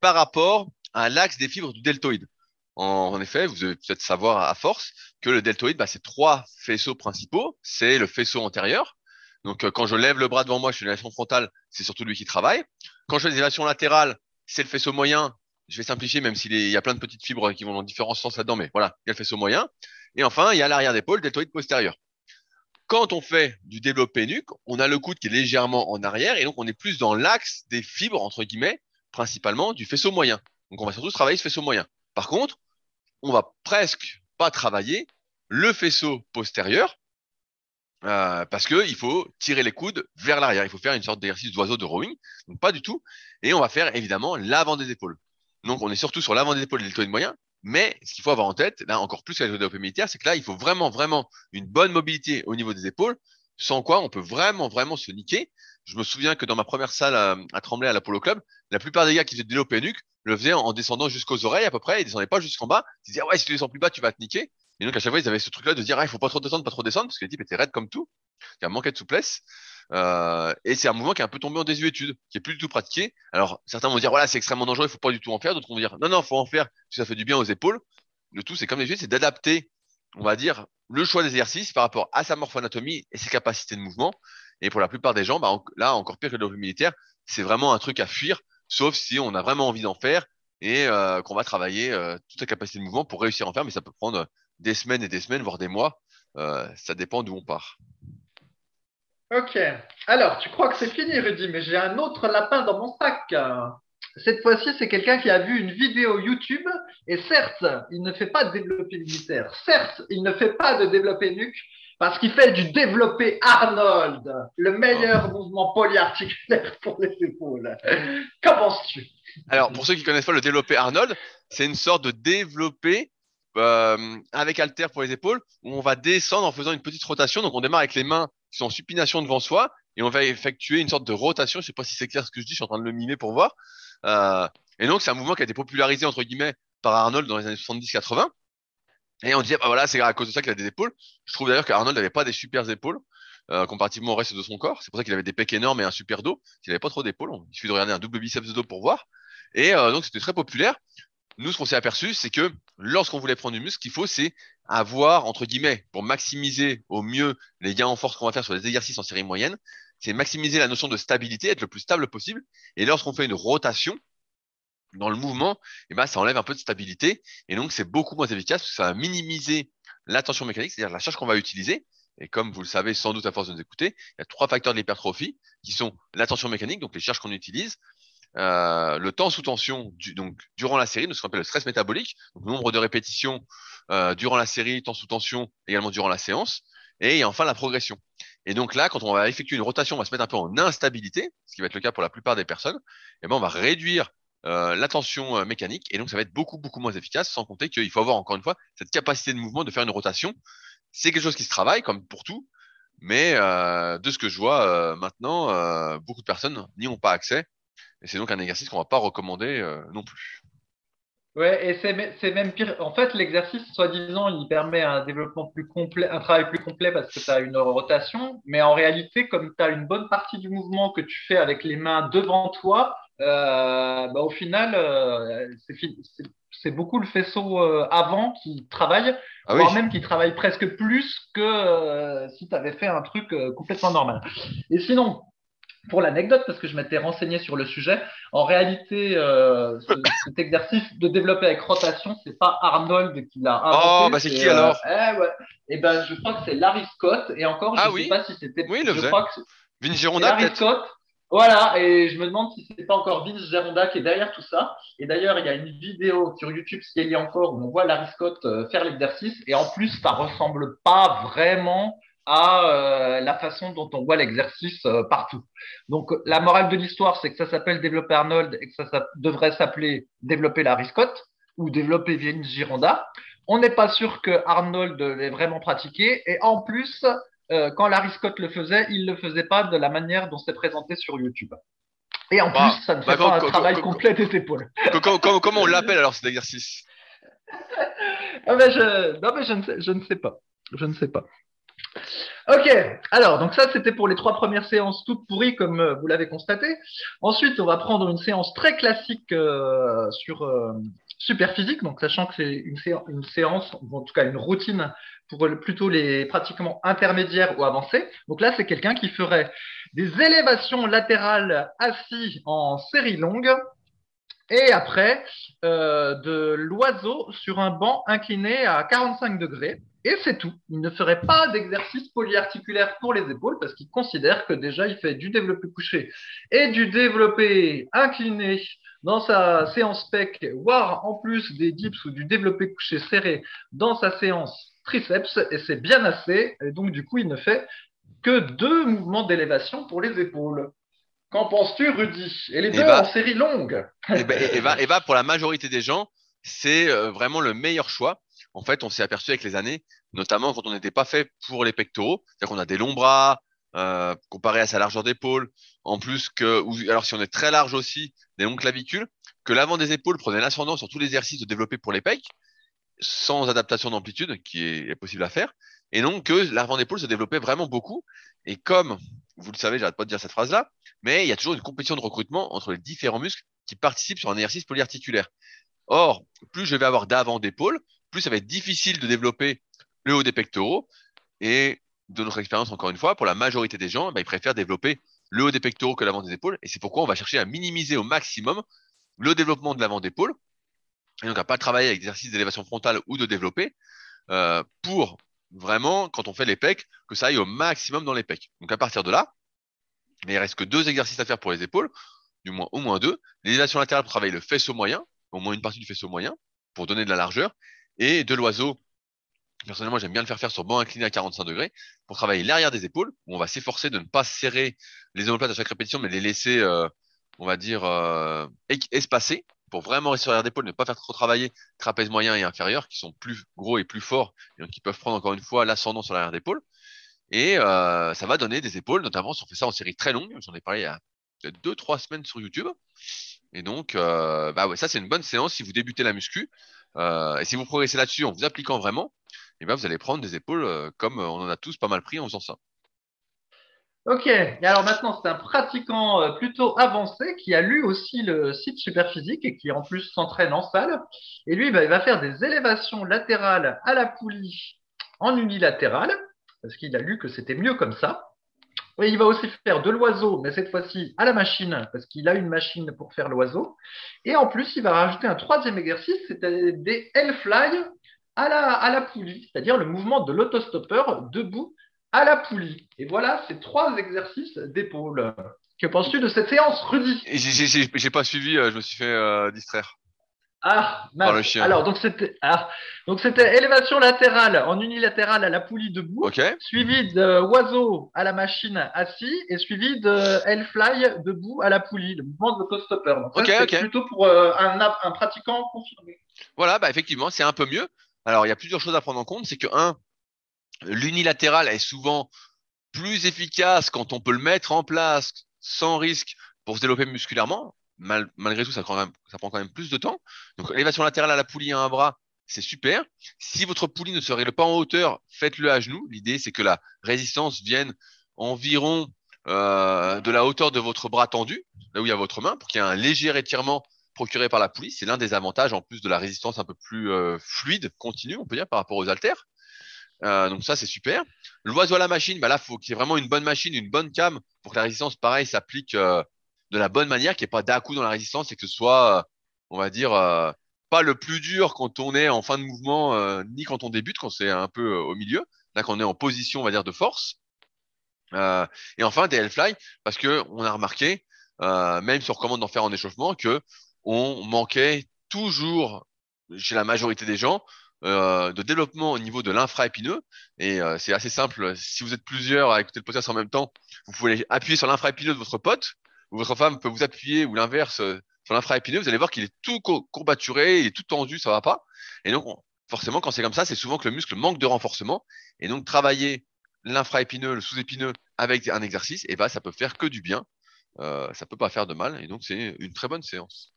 par rapport à l'axe des fibres du deltoïde. En, effet, vous devez peut-être savoir à force que le deltoïde, bah, c'est trois faisceaux principaux. C'est le faisceau antérieur, donc, euh, quand je lève le bras devant moi, je fais une élévation frontale, c'est surtout lui qui travaille. Quand je fais des élévations latérales, c'est le faisceau moyen. Je vais simplifier, même s'il y a plein de petites fibres qui vont dans différents sens là-dedans, mais voilà, il y a le faisceau moyen. Et enfin, il y a l'arrière d'épaule, deltoïde postérieur. Quand on fait du développé nuque, on a le coude qui est légèrement en arrière, et donc on est plus dans l'axe des fibres, entre guillemets, principalement du faisceau moyen. Donc on va surtout travailler ce faisceau moyen. Par contre, on va presque pas travailler le faisceau postérieur, euh, parce que il faut tirer les coudes vers l'arrière. Il faut faire une sorte d'exercice d'oiseau de rowing. Donc pas du tout. Et on va faire évidemment l'avant des épaules. Donc on est surtout sur l'avant des épaules et le moyen. Mais ce qu'il faut avoir en tête, là encore plus qu'avec le développé militaire, c'est que là il faut vraiment vraiment une bonne mobilité au niveau des épaules. Sans quoi on peut vraiment vraiment se niquer. Je me souviens que dans ma première salle à, Tremblay à l'Apollo Club, la plupart des gars qui faisaient développé nuque le faisaient en, descendant jusqu'aux oreilles à peu près. Ils descendaient pas jusqu'en bas. Ils disaient ouais si tu descends plus bas tu vas te niquer. Et donc, à chaque fois, ils avaient ce truc-là de dire, ah, il faut pas trop descendre, pas trop descendre, parce que les types étaient raides comme tout. Un manque de souplesse. Euh, et c'est un mouvement qui est un peu tombé en désuétude, qui est plus du tout pratiqué. Alors, certains vont dire, voilà, c'est extrêmement dangereux, il faut pas du tout en faire. D'autres vont dire, non, non, faut en faire, si ça fait du bien aux épaules. Le tout, c'est comme les c'est d'adapter, on va dire, le choix des exercices par rapport à sa morphoanatomie et ses capacités de mouvement. Et pour la plupart des gens, bah, là, encore pire que le militaire, c'est vraiment un truc à fuir, sauf si on a vraiment envie d'en faire et euh, qu'on va travailler euh, toute sa capacité de mouvement pour réussir à en faire, mais ça peut prendre des semaines et des semaines, voire des mois. Euh, ça dépend d'où on part. Ok. Alors, tu crois que c'est fini, Rudy, mais j'ai un autre lapin dans mon sac. Cette fois-ci, c'est quelqu'un qui a vu une vidéo YouTube et certes, il ne fait pas de développé militaire. Certes, il ne fait pas de développé nuque parce qu'il fait du développé Arnold, le meilleur oh. mouvement polyarticulaire pour les épaules. Qu'en penses-tu? Alors, pour ceux qui connaissent pas le développé Arnold, c'est une sorte de développé euh, avec halter pour les épaules, où on va descendre en faisant une petite rotation. Donc on démarre avec les mains qui sont en supination devant soi, et on va effectuer une sorte de rotation. Je sais pas si c'est clair ce que je dis, je suis en train de le mimer pour voir. Euh, et donc c'est un mouvement qui a été popularisé entre guillemets par Arnold dans les années 70-80. Et on disait, bah voilà, c'est à cause de ça qu'il a des épaules. Je trouve d'ailleurs qu'Arnold n'avait pas des super épaules, euh, comparativement au reste de son corps. C'est pour ça qu'il avait des pecs énormes et un super dos. Il n'avait pas trop d'épaules. Il suffit de regarder un double biceps de dos pour voir. Et donc c'était très populaire nous, ce qu'on s'est aperçu, c'est que lorsqu'on voulait prendre du muscle, ce qu'il faut, c'est avoir, entre guillemets, pour maximiser au mieux les gains en force qu'on va faire sur les exercices en série moyenne, c'est maximiser la notion de stabilité, être le plus stable possible. Et lorsqu'on fait une rotation dans le mouvement, eh ben, ça enlève un peu de stabilité. Et donc, c'est beaucoup moins efficace parce que ça va minimiser la tension mécanique, c'est-à-dire la charge qu'on va utiliser. Et comme vous le savez sans doute à force de nous écouter, il y a trois facteurs de l'hypertrophie qui sont la tension mécanique, donc les charges qu'on utilise, euh, le temps sous tension du, donc durant la série, ce qu'on appelle le stress métabolique, donc nombre de répétitions euh, durant la série, temps sous tension également durant la séance, et enfin la progression. Et donc là, quand on va effectuer une rotation, on va se mettre un peu en instabilité, ce qui va être le cas pour la plupart des personnes, et ben on va réduire euh, la tension euh, mécanique, et donc ça va être beaucoup beaucoup moins efficace, sans compter qu'il faut avoir encore une fois cette capacité de mouvement de faire une rotation. C'est quelque chose qui se travaille comme pour tout, mais euh, de ce que je vois maintenant, beaucoup de personnes n'y ont pas accès et c'est donc un exercice qu'on ne va pas recommander euh, non plus. Ouais, et c'est même pire. En fait, l'exercice, soi-disant, il permet un développement plus complet, un travail plus complet parce que tu as une rotation. Mais en réalité, comme tu as une bonne partie du mouvement que tu fais avec les mains devant toi, euh, bah, au final, euh, c'est beaucoup le faisceau euh, avant qui travaille, Ah voire oui. même qui travaille presque plus que si tu avais fait un truc complètement normal. Et sinon, pour l'anecdote, parce que je m'étais renseigné sur le sujet, en réalité, euh, ce- *laughs* cet exercice de développer avec rotation, c'est pas Arnold qui l'a inventé. Oh, bah c'est qui, euh, alors eh ouais. Eh ben, je crois que c'est Larry Scott. Et encore, je Ah ne oui. sais pas si c'était. Oui, le je crois que Vince Gironda, Larry Scott. Voilà, et je me demande si c'est pas encore Vince Gironda qui est derrière tout ça. Et d'ailleurs, il y a une vidéo sur YouTube, si elle y est encore, où on voit Larry Scott euh, faire l'exercice. Et en plus, ça ressemble pas vraiment à euh, la façon dont on voit l'exercice euh, partout. Donc, la morale de l'histoire, c'est que ça s'appelle développer Arnold et que ça, ça devrait s'appeler développer Larry Scott ou développer Vince Gironda. On n'est pas sûr que Arnold l'ait vraiment pratiqué. Et en plus, euh, quand Larry Scott le faisait, il le faisait pas de la manière dont c'est présenté sur YouTube. Et en Bah, plus, ça ne fait bah, pas quand- un travail complet des épaules. Co- co- co- Comment on l'appelle alors cet exercice? Ah je... Non, mais je ne, sais, je ne sais pas. Je ne sais pas. Ok, alors donc ça c'était pour les trois premières séances toutes pourries comme euh, vous l'avez constaté. Ensuite on va prendre une séance très classique euh, sur euh, Superphysique, donc sachant que c'est une, sé- une séance, en tout cas une routine pour plutôt les pratiquement intermédiaires ou avancés. Donc là c'est quelqu'un qui ferait des élévations latérales assis en série longue et après euh, de l'oiseau sur un banc incliné à 45 degrés. Et c'est tout. Il ne ferait pas d'exercice polyarticulaire pour les épaules parce qu'il considère que déjà il fait du développé couché et du développé incliné dans sa séance pec, voire en plus des dips ou du développé couché serré dans sa séance triceps. Et c'est bien assez. Et donc du coup, il ne fait que deux mouvements d'élévation pour les épaules. Qu'en penses-tu, Rudy? Et les Eh deux en série longue. et, ben, et, et va, et va, pour la majorité des gens, c'est euh, vraiment le meilleur choix. En fait, on s'est aperçu avec les années, notamment quand on n'était pas fait pour les pectoraux, c'est-à-dire qu'on a des longs bras, euh, comparé à sa largeur d'épaule, en plus que, ou, alors si on est très large aussi, des longues clavicules, que l'avant des épaules prenait l'ascendant sur tous les exercices de développer pour les pecs, sans adaptation d'amplitude, qui est, est possible à faire, et donc que l'avant d'épaule se développait vraiment beaucoup. Et comme, vous le savez, j'arrête pas de dire cette phrase-là, mais il y a toujours une compétition de recrutement entre les différents muscles qui participent sur un exercice polyarticulaire. Or, plus je vais avoir d'avant d'épaule, plus ça va être difficile de développer le haut des pectoraux. Et de notre expérience, encore une fois, pour la majorité des gens, eh ben, ils préfèrent développer le haut des pectoraux que l'avant des épaules. Et c'est pourquoi on va chercher à minimiser au maximum le développement de l'avant d'épaule. Et donc à pas travailler avec exercices d'élévation frontale ou de développer euh, pour vraiment, quand on fait les pecs, que ça aille au maximum dans les pecs. Donc à partir de là, mais il reste que deux exercices à faire pour les épaules, du moins au moins deux. L'élévation latérale pour travailler le faisceau moyen, au moins une partie du faisceau moyen, pour donner de la largeur, et de l'oiseau. Personnellement, j'aime bien le faire faire sur banc incliné à 45 degrés pour travailler l'arrière des épaules, où on va s'efforcer de ne pas serrer les omoplates à chaque répétition, mais les laisser, euh, on va dire, euh, pour vraiment rester sur l'arrière d'épaule, ne pas faire trop travailler trapèze moyen et inférieur, qui sont plus gros et plus forts, et donc qui peuvent prendre encore une fois l'ascendant sur l'arrière d'épaule. Et euh, ça va donner des épaules, notamment si on fait ça en série très longue. J'en ai parlé il y a peut-être deux, trois semaines sur YouTube. Et donc, euh, bah ouais, ça c'est une bonne séance si vous débutez la muscu. Euh, et si vous progressez là-dessus en vous appliquant vraiment, et ben vous allez prendre des épaules comme on en a tous pas mal pris en faisant ça. Ok, et alors maintenant c'est un pratiquant euh, plutôt avancé qui a lu aussi le site Superphysique et qui en plus s'entraîne en salle. Et lui, bah, il va faire des élévations latérales à la poulie en unilatéral, parce qu'il a lu que c'était mieux comme ça. Et il va aussi faire de l'oiseau, mais cette fois-ci à la machine, parce qu'il a une machine pour faire l'oiseau. Et en plus, il va rajouter un troisième exercice, c'était des L-fly à la, à la poulie, c'est-à-dire le mouvement de l'autostoppeur debout à la poulie. Et voilà ces trois exercices d'épaule. Que penses-tu de cette séance, Rudy? J'ai- pas suivi, euh, je me suis fait euh, distraire. Ah, Par le chien. Alors, donc c'était ah, donc c'était élévation latérale en unilatéral à la poulie debout, Ok suivi de oiseau à la machine assis et suivi de L-fly debout à la poulie, le mouvement de l'autostopper. Donc ça, Ok, c'est ok. plutôt pour euh, un, un pratiquant confirmé. Voilà, bah effectivement, c'est un peu mieux. Alors, il y a plusieurs choses à prendre en compte. C'est que, un, l'unilatéral est souvent plus efficace quand on peut le mettre en place sans risque pour se développer musculairement. Mal- malgré tout, ça, prend quand même- plus de temps. Donc, élévation latérale à la poulie à un bras, c'est super. Si votre poulie ne se règle pas en hauteur, faites-le à genoux. L'idée, c'est que la résistance vienne environ euh, de la hauteur de votre bras tendu, là où il y a votre main, pour qu'il y ait un léger étirement procurés par la poulie. C'est l'un des avantages en plus de la résistance un peu plus euh, fluide, continue, on peut dire, par rapport aux haltères. Euh, donc ça, c'est super. L'oiseau à la machine, bah là, faut qu'il y ait vraiment une bonne machine, une bonne cam pour que la résistance, pareil, s'applique euh, de la bonne manière, qu'il n'y ait pas coup dans la résistance et que ce soit, euh, on va dire, euh, pas le plus dur quand on est en fin de mouvement, euh, ni quand on débute, quand c'est un peu euh, au milieu. Là, quand on est en position, on va dire, de force. Et enfin, des Hellfly, parce que on a remarqué, même si on recommande d'en faire en échauffement, que on manquait toujours, chez la majorité des gens, euh, de développement au niveau de l'infraépineux. Et euh, c'est assez simple. Si vous êtes plusieurs à écouter le podcast en même temps, vous pouvez appuyer sur l'infraépineux de votre pote, ou votre femme peut vous appuyer, ou l'inverse, euh, sur l'infraépineux. Vous allez voir qu'il est tout co- courbaturé, il est tout tendu, ça va pas. Et donc, on- forcément, quand c'est comme ça, c'est souvent que le muscle manque de renforcement. Et donc, travailler l'infraépineux, le sous-épineux avec un exercice, et ben, ça peut faire que du bien. Ça peut pas faire de mal. Et donc, c'est une très bonne séance.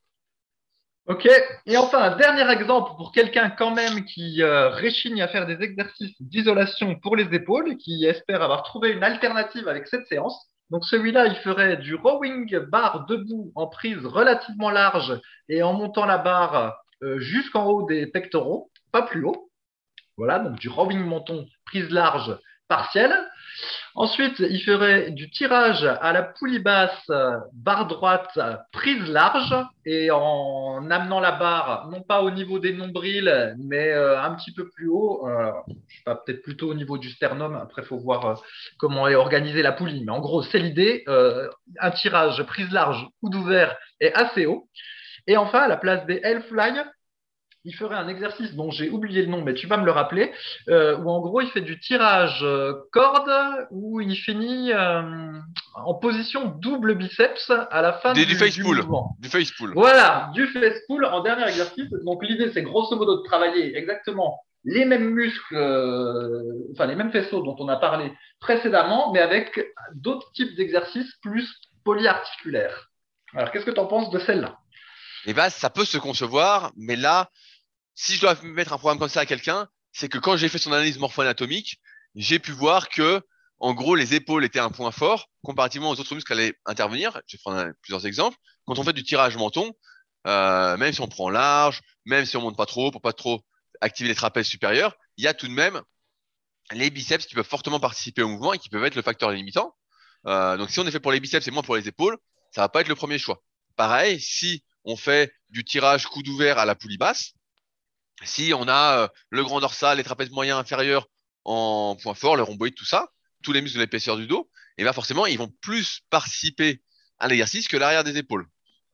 Ok. Et enfin, un dernier exemple pour quelqu'un quand même qui euh, réchigne à faire des exercices d'isolation pour les épaules et qui espère avoir trouvé une alternative avec cette séance. Donc celui-là, il ferait du rowing bar debout en prise relativement large et en montant la barre euh, jusqu'en haut des pectoraux, pas plus haut. Voilà, donc du rowing menton, prise large partielle. Ensuite, il ferait du tirage à la poulie basse, barre droite, prise large, et en amenant la barre, non pas au niveau des nombrils, mais euh, un petit peu plus haut, euh, je sais pas, peut-être plutôt au niveau du sternum. Après, il faut voir euh, comment est organisée la poulie. Mais en gros, c'est l'idée. euh, un tirage prise large, coude ouvert et assez haut. Et enfin, à la place des Hellfly, il ferait un exercice dont j'ai oublié le nom, mais tu vas me le rappeler, euh, où en gros il fait du tirage euh, corde, où il finit euh, en position double biceps à la fin Des- du, du face du pull. mouvement. Du face pull. Voilà, du face pull en dernier exercice. Donc l'idée c'est grosso modo de travailler exactement les mêmes muscles, euh, enfin les mêmes faisceaux dont on a parlé précédemment, mais avec d'autres types d'exercices plus polyarticulaires. Alors qu'est-ce que tu en penses de celle-là? Et ben, ça peut se concevoir, mais là, si je dois mettre un programme comme ça à quelqu'un, c'est que quand j'ai fait son analyse morpho-anatomique, j'ai pu voir que, en gros, les épaules étaient un point fort comparativement aux autres muscles qui allaient intervenir. Je vais prendre plusieurs exemples. Quand on fait du tirage menton, euh, même si on prend large, même si on monte pas trop pour pas trop activer les trapèzes supérieurs, il y a tout de même les biceps qui peuvent fortement participer au mouvement et qui peuvent être le facteur limitant. Euh, donc si on est fait pour les biceps et moins pour les épaules, ça va pas être le premier choix. Pareil, si on fait du tirage coude ouvert à la poulie basse, si on a euh, le grand dorsal, les trapèzes moyens inférieurs en point fort, le rhomboïde, tout ça, tous les muscles de l'épaisseur du dos, et bien forcément, ils vont plus participer à l'exercice que l'arrière des épaules.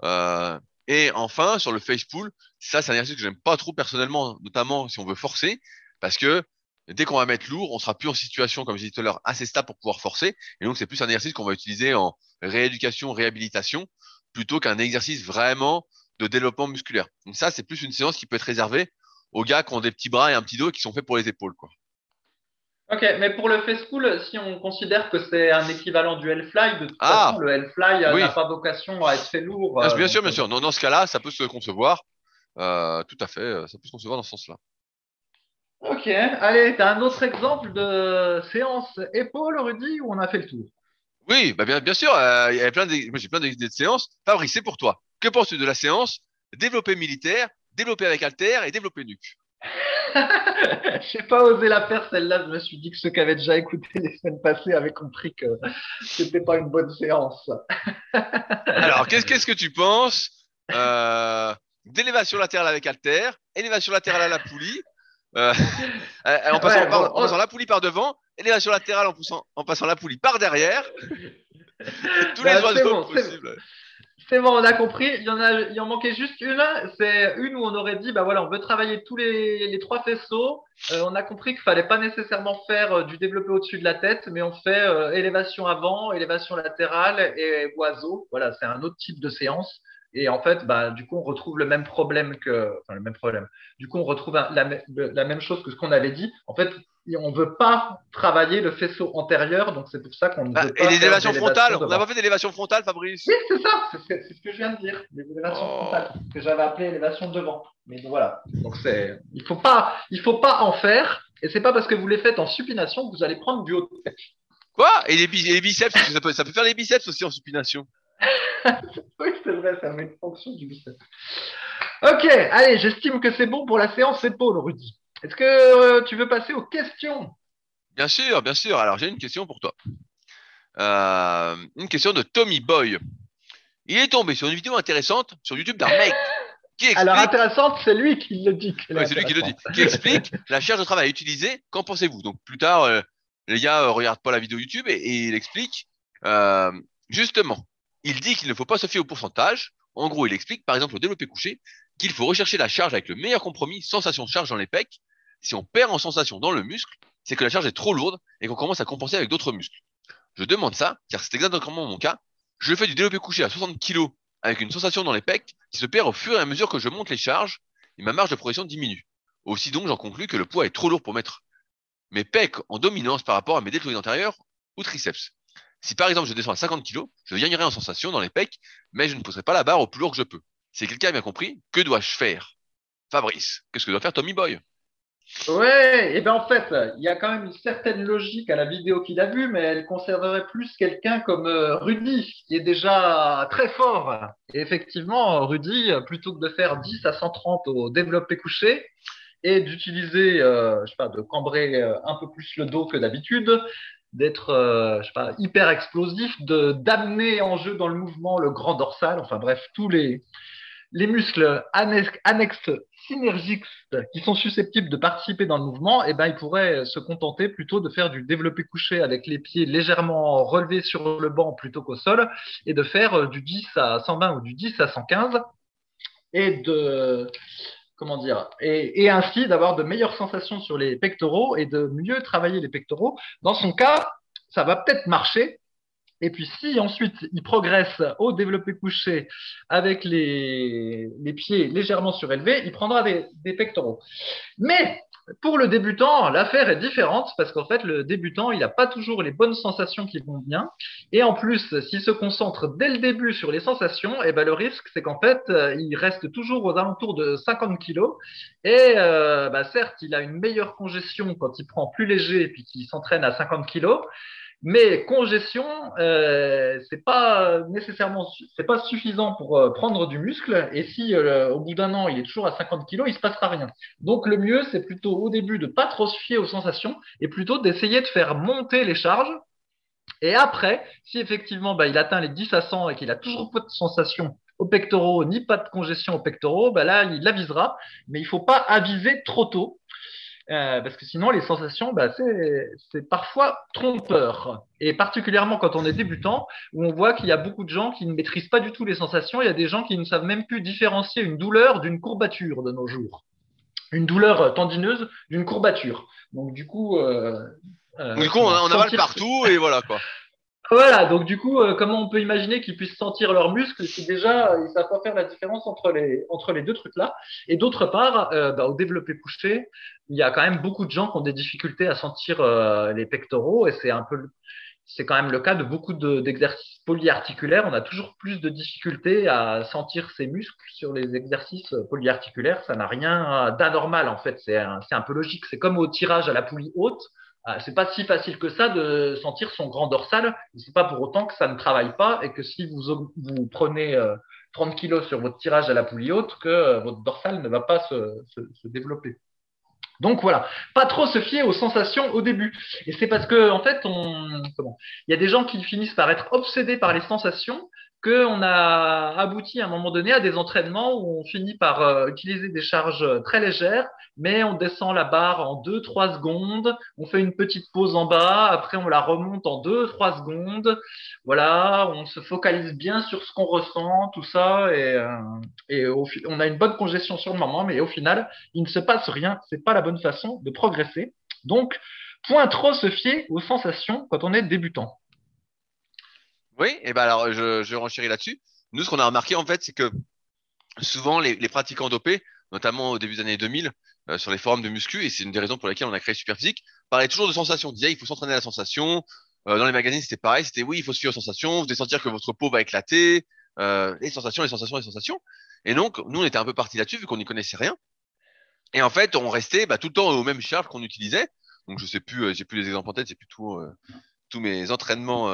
Euh, et enfin, sur le face pull, ça, c'est un exercice que j'aime pas trop personnellement, notamment si on veut forcer, parce que dès qu'on va mettre lourd, on sera plus en situation, comme j'ai dit tout à l'heure, assez stable pour pouvoir forcer. Et donc, c'est plus un exercice qu'on va utiliser en rééducation, réhabilitation, plutôt qu'un exercice vraiment de développement musculaire. Donc ça, c'est plus une séance qui peut être réservée aux gars qui ont des petits bras et un petit dos et qui sont faits pour les épaules, quoi. Ok, mais pour le face pull, si on considère que c'est un équivalent du Hellfly, de toute Ah, façon, le Hellfly oui. n'a pas vocation à être fait lourd. Ah, euh, bien sûr, bien sûr. Dans, dans ce cas-là, ça peut se concevoir. Euh, tout à fait, euh, ça peut se concevoir dans ce sens-là. Ok, allez, tu as un autre exemple de séance épaule, Rudy, où on a fait le tour? Oui, bah bien, bien sûr. euh, il y plein j'ai plein d'idées de séances. Fabrice, c'est pour toi. Que penses-tu de la séance? Développer militaire, développer avec halter et développer nuque *laughs* J'ai pas osé la faire celle-là, je me suis dit que ceux qui avaient déjà écouté les semaines passées avaient compris que c'était pas une bonne séance. *laughs* Alors, qu'est-ce qu'est-ce que tu penses euh, d'élévation latérale avec halter, élévation latérale à la poulie, euh, euh, en, passant, Ouais, pardon, bon, en passant la poulie par devant, élévation latérale en, poussant, en passant la poulie par derrière, *laughs* tous les bon, c'est possibles. C'est bon, on a compris. Il y en a, il en manquait juste une. C'est une où on aurait dit, bah voilà, on veut travailler tous les, trois faisceaux. Euh, on a compris qu'il fallait pas nécessairement faire euh, du développé au-dessus de la tête, mais on fait euh, élévation avant, élévation latérale et oiseau. Voilà, c'est un autre type de séance. Et en fait, bah, du coup, on retrouve le même problème que, enfin, le même problème. Du coup, on retrouve un- la, même chose que ce qu'on avait dit. En fait, on veut pas travailler le faisceau antérieur, donc c'est pour ça qu'on ne Bah, veut pas et d'élévation frontales, on n'a pas fait d'élévation frontale, Fabrice? Oui, c'est ça, c'est ce, que, c'est ce que je viens de dire, les élévations Oh. frontales, que j'avais appelé élévation devant. Mais voilà, donc c'est, il faut pas, il faut pas en faire, et c'est pas parce que vous les faites en supination que vous allez prendre du haut de tête. Quoi? Et les, biceps, peut, ça peut faire les biceps aussi en supination. *laughs* oui, c'est vrai, ça met une fonction du biceps. Ok, allez, j'estime que c'est bon pour la séance épaule, Rudy. Est-ce que euh, tu veux passer aux questions? Bien sûr, bien sûr. Alors, j'ai une question pour toi. Euh, une question de Tommy Boy. Il est tombé sur une vidéo intéressante sur YouTube d'un mec qui *laughs* explique. Alors, intéressante, c'est lui qui le dit. Ouais, c'est lui qui le dit. Qui explique *laughs* la charge de travail utilisée. Qu'en pensez-vous? Donc, plus tard, euh, les gars euh, regardent pas la vidéo YouTube et, et il explique justement. Il dit qu'il ne faut pas se fier au pourcentage. En gros, il explique, par exemple, au développé couché, qu'il faut rechercher la charge avec le meilleur compromis, sensation charge dans les pecs. Si on perd en sensation dans le muscle, c'est que la charge est trop lourde et qu'on commence à compenser avec d'autres muscles. Je demande ça, car c'est exactement mon cas. Je fais du développé couché à 60 kg avec une sensation dans les pecs qui se perd au fur et à mesure que je monte les charges et ma marge de progression diminue. Aussi donc, j'en conclus que le poids est trop lourd pour mettre mes pecs en dominance par rapport à mes deltoïdes antérieurs ou triceps. Si par exemple je descends à 50 kg, je gagnerai en sensation dans les pecs, mais je ne pousserai pas la barre au plus lourd que je peux. Si quelqu'un a bien compris, que dois-je faire? Fabrice, qu'est-ce que doit faire Tommy Boy? Ouais, et ben en fait, il y a quand même une certaine logique à la vidéo qu'il a vue, mais elle concernerait plus quelqu'un comme euh, Rudy, qui est déjà très fort. Et effectivement, Rudy, plutôt que de faire 10 à 130 au développé couché et d'utiliser, euh, je sais pas, de cambrer euh, un peu plus le dos que d'habitude, d'être, euh, hyper explosif, d'amener en jeu dans le mouvement le grand dorsal, enfin bref, tous les les muscles annexes, annexes synergiques qui sont susceptibles de participer dans le mouvement, eh ben, ils pourraient se contenter plutôt de faire du développé couché avec les pieds légèrement relevés sur le banc plutôt qu'au sol et de faire euh, du 10 à 120 ou du 10 à 115 et de comment dire et, ainsi d'avoir de meilleures sensations sur les pectoraux et de mieux travailler les pectoraux. Dans son cas, ça va peut-être marcher, et puis, si ensuite il progresse au développé couché avec les, pieds légèrement surélevés, il prendra des, pectoraux. Mais pour le débutant, l'affaire est différente parce qu'en fait, le débutant, il n'a pas toujours les bonnes sensations qui vont bien. Et en plus, s'il se concentre dès le début sur les sensations, eh ben, le risque, c'est qu'en fait, il reste toujours aux alentours de 50 kilos. Et euh, bah, certes, il a une meilleure congestion quand il prend plus léger et puis qu'il s'entraîne à 50 kilos. Mais congestion, euh, c'est pas nécessairement, c'est pas suffisant pour euh, prendre du muscle. Et si euh, au bout d'un an il est toujours à 50 kg, il se passera rien. Donc le mieux, c'est plutôt au début de pas trop se fier aux sensations et plutôt d'essayer de faire monter les charges. Et après, si effectivement bah, il atteint les 10 à 100 et qu'il a toujours pas de sensations aux pectoraux ni pas de congestion aux pectoraux, bah là il avisera. Mais il faut pas aviser trop tôt. Euh, parce que sinon, les sensations, bah, c'est parfois trompeur. Et particulièrement quand on est débutant, où on voit qu'il y a beaucoup de gens qui ne maîtrisent pas du tout les sensations. Il y a des gens qui ne savent même plus différencier une douleur d'une courbature de nos jours. Une douleur tendineuse d'une courbature. Donc, du coup. Euh, euh, du coup, on, on a mal partout et voilà quoi. Voilà, donc du coup, euh, comment on peut imaginer qu'ils puissent sentir leurs muscles si déjà ils savent pas faire la différence entre les entre les deux trucs là Et d'autre part, euh, bah, au développé couché, il y a quand même beaucoup de gens qui ont des difficultés à sentir euh, les pectoraux et c'est un peu c'est quand même le cas de beaucoup d'exercices polyarticulaires. On a toujours plus de difficultés à sentir ses muscles sur les exercices polyarticulaires. Ça n'a rien d'anormal en fait. C'est un, un peu logique. C'est comme au tirage à la poulie haute. Ah, c'est pas si facile que ça de sentir son grand dorsal. C'est pas pour autant que ça ne travaille pas et que si vous, vous prenez 30 euh, kilos sur votre tirage à la poulie haute, que euh, votre dorsal ne va pas se, se, se, développer. Donc voilà, pas trop se fier aux sensations au début. Et c'est parce que en fait, on, il y a des gens qui finissent par être obsédés par les sensations qu'on a abouti à un moment donné à des entraînements où on finit par euh, utiliser des charges très légères, mais on descend la barre en 2-3 secondes, on fait une petite pause en bas, après on la remonte en 2-3 secondes. Voilà, on se focalise bien sur ce qu'on ressent, tout ça, et, euh, on a une bonne congestion sur le moment, mais au final, il ne se passe rien. C'est pas la bonne façon de progresser. Donc, point trop se fier aux sensations quand on est débutant. Oui, et ben alors je, je renchéris là-dessus. Nous, ce qu'on a remarqué en fait, c'est que souvent les, les, pratiquants dopés, notamment au début des années 2000, euh, sur les forums de muscu, et c'est une des raisons pour lesquelles on a créé Superphysique, parlaient toujours de sensations. Disaient il faut s'entraîner à la sensation. Euh, dans les magazines, c'était pareil. C'était oui, il faut se fier aux sensations. Vous devez sentir que votre peau va éclater. Euh, les sensations, les sensations, les sensations. Et donc, nous, on était un peu parti là-dessus vu qu'on n'y connaissait rien. Et en fait, on restait bah, tout le temps aux mêmes charges qu'on utilisait. Donc, je sais plus, j'ai plus les exemples en tête, j'ai plus tout, tous mes entraînements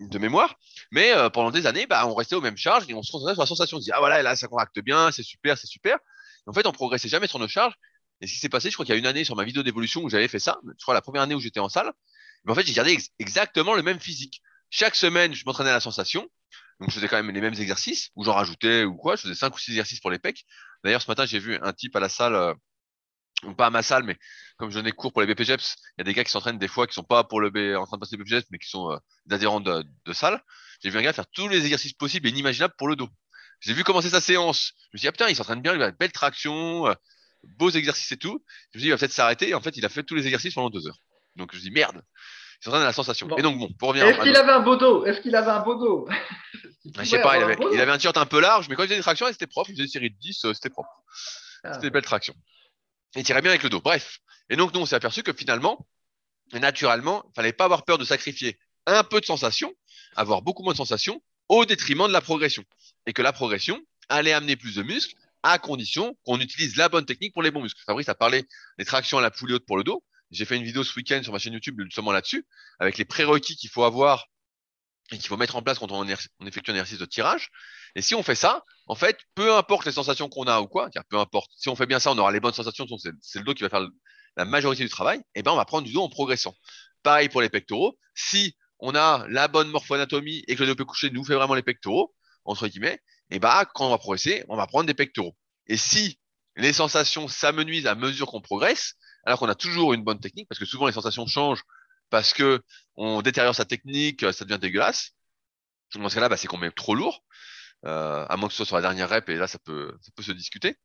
de mémoire. Mais euh, pendant des années, bah, on restait aux mêmes charges et on se concentrait sur la sensation. On se dit, ah voilà, là, ça contracte bien, c'est super, c'est super. en fait, on progressait jamais sur nos charges. Et ce qui s'est passé, je crois qu'il y a une année sur ma vidéo d'évolution où j'avais fait ça, je crois la première année où j'étais en salle, mais en fait, j'ai gardé exactement le même physique. Chaque semaine, je m'entraînais à la sensation. Donc, je faisais quand même les mêmes exercices, ou j'en rajoutais ou quoi. Je faisais cinq ou six exercices pour les pecs. D'ailleurs, ce matin, j'ai vu un type à la salle, pas à ma salle, mais comme je donnais cours pour les BPGEPS, il y a des gars qui s'entraînent des fois qui sont pas pour le B, en train de passer les BPGEPS, mais qui sont euh, des adhérents de, de salle. J'ai vu un gars faire tous les exercices possibles et inimaginables pour le dos. J'ai vu commencer sa séance. Je me suis dit, ah putain, il s'entraîne bien, il a une belle traction, euh, beaux exercices et tout. Je me suis dit, il va peut-être s'arrêter. Et en fait, il a fait tous les exercices pendant deux heures. Donc, je me dis, merde. Il s'entraîne à la sensation. Et donc, bon, pour revenir. Est-ce qu'il avait un beau dos? Est-ce qu'il avait un beau dos? *laughs* Je sais pas, il avait, il avait, un t-shirt un peu large, mais quand il faisait des tractions, c'était propre. Il faisait une série de 10, euh, c'était propre. Ah. C'était des belles tractions. Il tirait bien avec le dos. Bref. Et donc, nous, on s'est aperçu que finalement, naturellement, il fallait pas avoir peur de sacrifier un peu de sensations, avoir beaucoup moins de sensations, au détriment de la progression. Et que la progression allait amener plus de muscles, à condition qu'on utilise la bonne technique pour les bons muscles. Fabrice a parlé des tractions à la poulie haute pour le dos. J'ai fait une vidéo ce week-end sur ma chaîne YouTube justement là-dessus, avec les prérequis qu'il faut avoir et qu'il faut mettre en place quand on, effectue un exercice de tirage. Et si on fait ça, en fait, peu importe les sensations qu'on a ou quoi, peu importe, si on fait bien ça, on aura les bonnes sensations, c'est le dos qui va faire la majorité du travail, et eh ben on va prendre du dos en progressant. Pareil pour les pectoraux. Si on a la bonne morphoanatomie et que le développé couché nous fait vraiment les pectoraux, entre guillemets, et bah, quand on va progresser, on va prendre des pectoraux. Et si les sensations s'amenuisent à mesure qu'on progresse, alors qu'on a toujours une bonne technique, parce que souvent les sensations changent parce que on détériore sa technique, ça devient dégueulasse. Dans ce cas-là, bah, c'est qu'on met trop lourd, euh, à moins que ce soit sur la dernière rep, et là, ça peut, ça peut se discuter.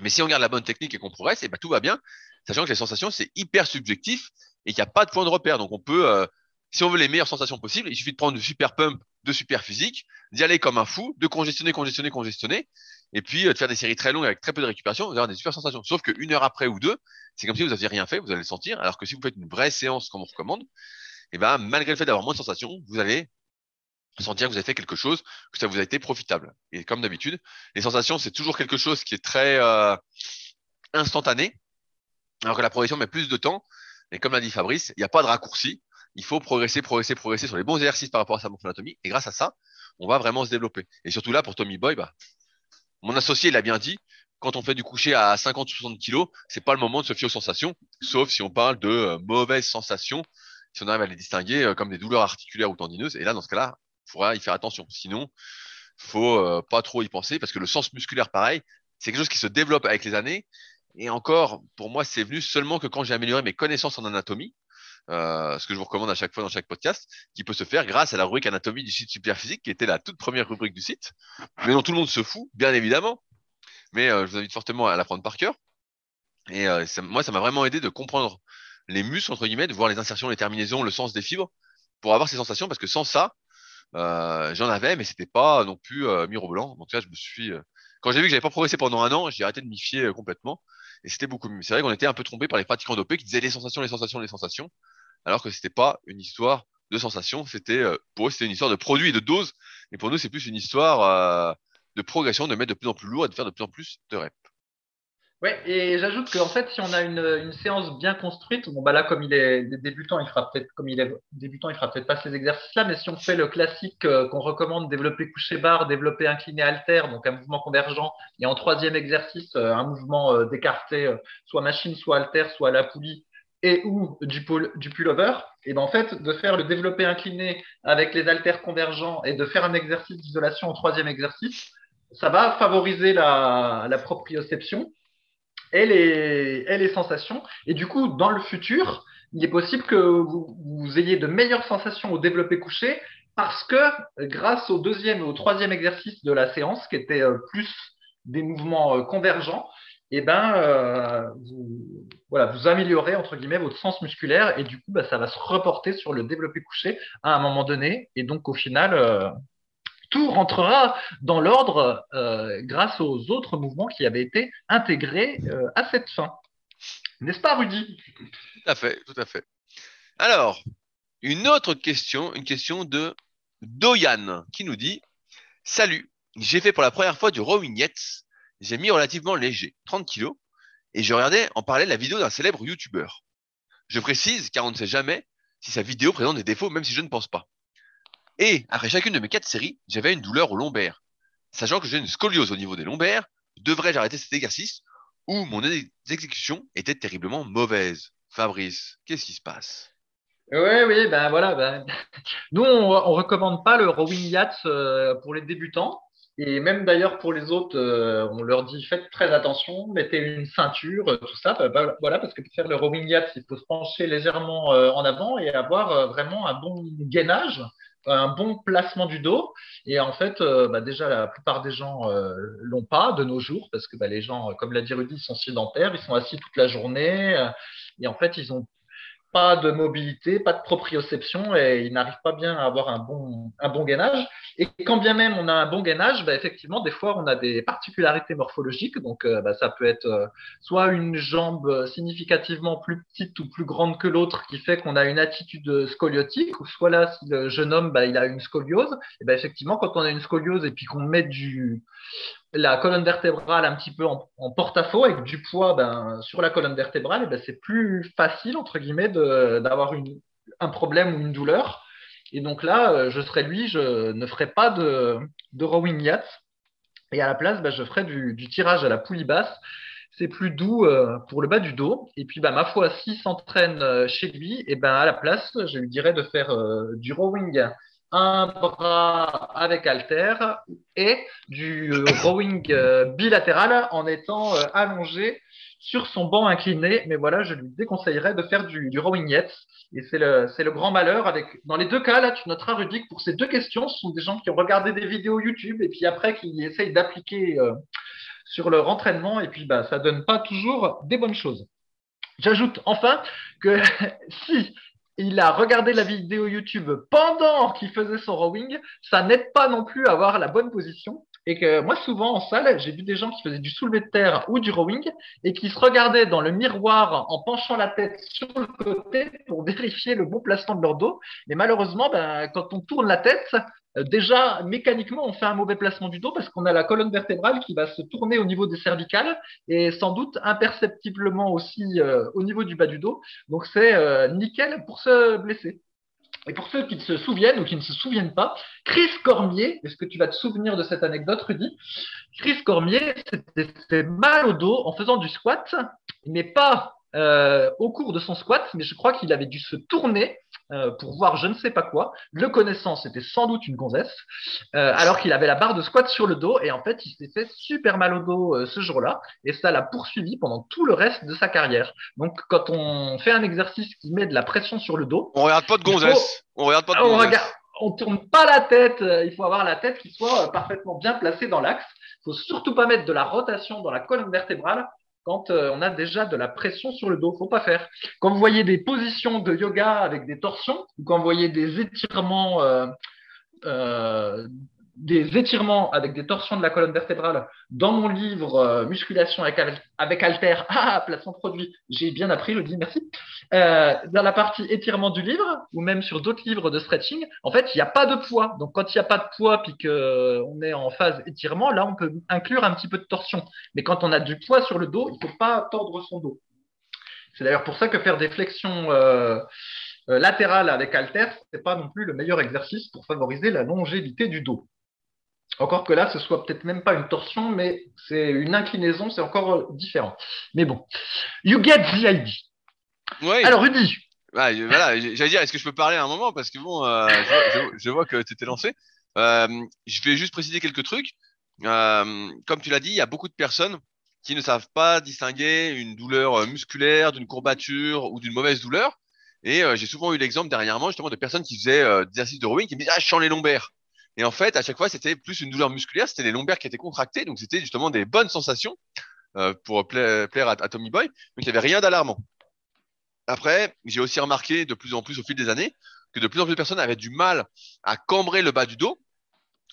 Mais si on garde la bonne technique et qu'on progresse, et bah, tout va bien, sachant que les sensations, c'est hyper subjectif et qu'il n'y a pas de point de repère. Donc, on peut, euh, si on veut les meilleures sensations possibles, il suffit de prendre du super pump, de super physique, d'y aller comme un fou, de congestionner, congestionner, congestionner, et puis euh, de faire des séries très longues avec très peu de récupération, vous allez avoir des super sensations. Sauf qu'une heure après ou deux, c'est comme si vous n'aviez rien fait, vous allez le sentir, alors que si vous faites une vraie séance comme on recommande, et eh ben, malgré le fait d'avoir moins de sensations, vous allez sentir que vous avez fait quelque chose, que ça vous a été profitable. Et comme d'habitude, les sensations, c'est toujours quelque chose qui est très euh, instantané, alors que la progression met plus de temps. Et comme l'a dit Fabrice, il n'y a pas de raccourci il faut progresser, progresser, progresser sur les bons exercices par rapport à sa morphoanatomie. Et grâce à ça, on va vraiment se développer. Et surtout là, pour Tommy Boy, bah, mon associé, il a bien dit, quand on fait du coucher à 50 60 kilos, c'est pas le moment de se fier aux sensations, sauf si on parle de euh, mauvaises sensations, si on arrive à les distinguer euh, comme des douleurs articulaires ou tendineuses. Et là, dans ce cas-là, il faudra y faire attention. Sinon, faut euh, pas trop y penser parce que le sens musculaire, pareil, c'est quelque chose qui se développe avec les années. Et encore, pour moi, c'est venu seulement que quand j'ai amélioré mes connaissances en anatomie, euh, ce que je vous recommande à chaque fois dans chaque podcast, qui peut se faire grâce à la rubrique anatomie du site Superphysique, qui était la toute première rubrique du site, mais dont tout le monde se fout, bien évidemment. Mais euh, je vous invite fortement à l'apprendre par cœur. Et euh, moi, ça m'a vraiment aidé de comprendre les muscles, entre guillemets, de voir les insertions, les terminaisons, le sens des fibres, pour avoir ces sensations, parce que sans ça, j'en avais, mais c'était pas non plus mirobolant. Donc là, je me suis... quand j'ai vu que j'avais pas progressé pendant un an, j'ai arrêté de m'y fier complètement. Et c'était beaucoup mieux. C'est vrai qu'on était un peu trompé par les pratiquants dopés qui disaient les sensations, les sensations, les sensations alors que c'était pas une histoire de sensation, c'était euh, pour eux c'était une histoire de produit et de dose, et pour nous c'est plus une histoire euh, de progression, de mettre de plus en plus lourd et de faire de plus en plus de reps. Ouais, et j'ajoute qu'en fait, si on a une, séance bien construite, bon bah là, comme il est débutant, il fera peut-être, comme il est débutant, il fera peut-être pas ces exercices-là, mais si on fait le classique euh, qu'on recommande, développer coucher barre, développer incliné alter, donc un mouvement convergent, et en troisième exercice, un mouvement d'écarté, soit machine, soit alter, soit à la poulie, et ou du, du pullover, et ben en fait, de faire le développé incliné avec les haltères convergents et de faire un exercice d'isolation au troisième exercice, ça va favoriser la proprioception et les, et sensations. Et du coup, dans le futur, il est possible que vous, ayez de meilleures sensations au développé couché parce que grâce au deuxième et au troisième exercice de la séance, qui était euh, plus des mouvements euh, convergents, et eh ben, euh, vous, voilà, vous améliorez entre guillemets votre sens musculaire et du coup, bah, ça va se reporter sur le développé couché à un moment donné. Et donc, au final, tout rentrera dans l'ordre euh, grâce aux autres mouvements qui avaient été intégrés à cette fin. N'est-ce pas, Rudy? Tout à fait, tout à fait. Alors, une autre question, une question de Doyan qui nous dit Salut, j'ai fait pour la première fois du rowing j'ai mis relativement léger, 30 kilos, et je regardais en parallèle la vidéo d'un célèbre youtubeur. Je précise, car on ne sait jamais si sa vidéo présente des défauts, même si je ne pense pas. Et après chacune de mes quatre séries, j'avais une douleur au lombaire. Sachant que j'ai une scoliose au niveau des lombaires, devrais-je arrêter cet exercice ou mon exécution était terriblement mauvaise? Fabrice, qu'est-ce qui se passe? Oui, oui, ben voilà. Ben... *laughs* Nous, on, on recommande pas le rowing yacht euh, pour les débutants. Et même d'ailleurs pour les autres, euh, on leur dit faites très attention, mettez une ceinture, euh, tout ça. Ben, voilà, parce que pour faire le rowing yacht, il faut se pencher légèrement en avant et avoir vraiment un bon gainage, un bon placement du dos. Et en fait, bah, déjà, la plupart des gens l'ont pas de nos jours, parce que bah, les gens, comme l'a dit Rudy, ils sont sédentaires, ils sont assis toute la journée. et en fait, ils ont pas de mobilité, pas de proprioception et il n'arrive pas bien à avoir un bon, un bon gainage. Et quand bien même on a un bon gainage, bah, effectivement, des fois on a des particularités morphologiques. Donc euh, bah, ça peut être euh, soit une jambe significativement plus petite ou plus grande que l'autre qui fait qu'on a une attitude scoliotique, ou soit là, si le jeune homme bah, il a une scoliose, et effectivement, quand on a une scoliose et puis qu'on met du, la colonne vertébrale un petit peu en, porte-à-faux avec du poids ben, sur la colonne vertébrale, ben, c'est plus facile entre guillemets d'avoir un problème ou une douleur. Et donc là, euh, je serais lui, je ne ferais pas de, rowing yacht. Et à la place, ben, je ferais du, tirage à la poulie basse. C'est plus doux euh, pour le bas du dos. Et puis, ma foi, s'il s'entraîne euh, chez lui, ben, à la place, je lui dirais de faire du rowing un bras avec halter et du euh, rowing euh, bilatéral en étant euh, allongé sur son banc incliné. Mais voilà, je lui déconseillerais de faire du, rowing yet. Et c'est le, le grand malheur avec, dans les deux cas, là, tu noteras, Rudy, pour ces deux questions, ce sont des gens qui ont regardé des vidéos YouTube et puis après qui essayent d'appliquer sur leur entraînement et puis, bah, ça donne pas toujours des bonnes choses. J'ajoute enfin que *laughs* si il a regardé la vidéo YouTube pendant qu'il faisait son rowing, ça n'aide pas non plus à avoir la bonne position. Et que moi, souvent en salle, j'ai vu des gens qui faisaient du soulevé de terre ou du rowing et qui se regardaient dans le miroir en penchant la tête sur le côté pour *laughs* vérifier le bon placement de leur dos. Et malheureusement, ben, quand on tourne la tête, euh, déjà, mécaniquement, on fait un mauvais placement du dos parce qu'on a la colonne vertébrale qui va se tourner au niveau des cervicales et sans doute imperceptiblement aussi euh, au niveau du bas du dos. Donc, c'est euh, nickel pour se blesser. Et pour ceux qui se souviennent ou qui ne se souviennent pas, Chris Cormier, est-ce que tu vas te souvenir de cette anecdote, Rudy? Chris Cormier s'était mal au dos en faisant du squat, mais pas au cours de son squat, mais je crois qu'il avait dû se tourner euh, pour voir je ne sais pas quoi. Le connaissant, c'était sans doute une gonzesse, euh, alors qu'il avait la barre de squat sur le dos et en fait, il s'est fait super mal au dos euh, ce jour-là et ça l'a poursuivi pendant tout le reste de sa carrière. Donc, quand on fait un exercice qui met de la pression sur le dos, on regarde pas de gonzesse. On regarde pas de gonzesse. On, regarde, on tourne pas la tête. Il faut avoir la tête qui soit parfaitement bien placée dans l'axe. Il faut surtout pas mettre de la rotation dans la colonne vertébrale quand euh, on a déjà de la pression sur le dos. Faut pas faire. Quand vous voyez des positions de yoga avec des torsions, ou quand vous voyez des étirements euh, euh, des étirements avec des torsions de la colonne vertébrale dans mon livre euh, Musculation avec, Alter, *laughs* ah, placement produit, j'ai bien appris, je dis merci. Euh, dans la partie étirement du livre, ou même sur d'autres livres de stretching, en fait, il n'y a pas de poids. Donc, quand il n'y a pas de poids puis qu'on euh, est en phase étirement, là, on peut inclure un petit peu de torsion. Mais quand on a du poids sur le dos, il ne faut pas tordre son dos. C'est d'ailleurs pour ça que faire des flexions latérales avec Alter, ce n'est pas non plus le meilleur exercice pour favoriser la longévité du dos. Encore que là, ce soit peut-être même pas une torsion, mais c'est une inclinaison, c'est encore euh, différent. Mais bon, you get the idea. Oui. Alors, Rudy. voilà, j'allais dire, est-ce que je peux parler à un moment? Parce que bon, euh, je, vois que tu étais lancé. Euh, je vais juste préciser quelques trucs. comme tu l'as dit, il y a beaucoup de personnes qui ne savent pas distinguer une douleur musculaire d'une courbature ou d'une mauvaise douleur. Et j'ai souvent eu l'exemple dernièrement justement de personnes qui faisaient des exercices de rowing qui me disaient ah je sens les lombaires. Et en fait, à chaque fois, c'était plus une douleur musculaire, c'était les lombaires qui étaient contractés, donc c'était justement des bonnes sensations euh, pour plaire, à, Tommy Boy, donc il n'y avait rien d'alarmant. Après, j'ai aussi remarqué de plus en plus au fil des années que de plus en plus de personnes avaient du mal à cambrer le bas du dos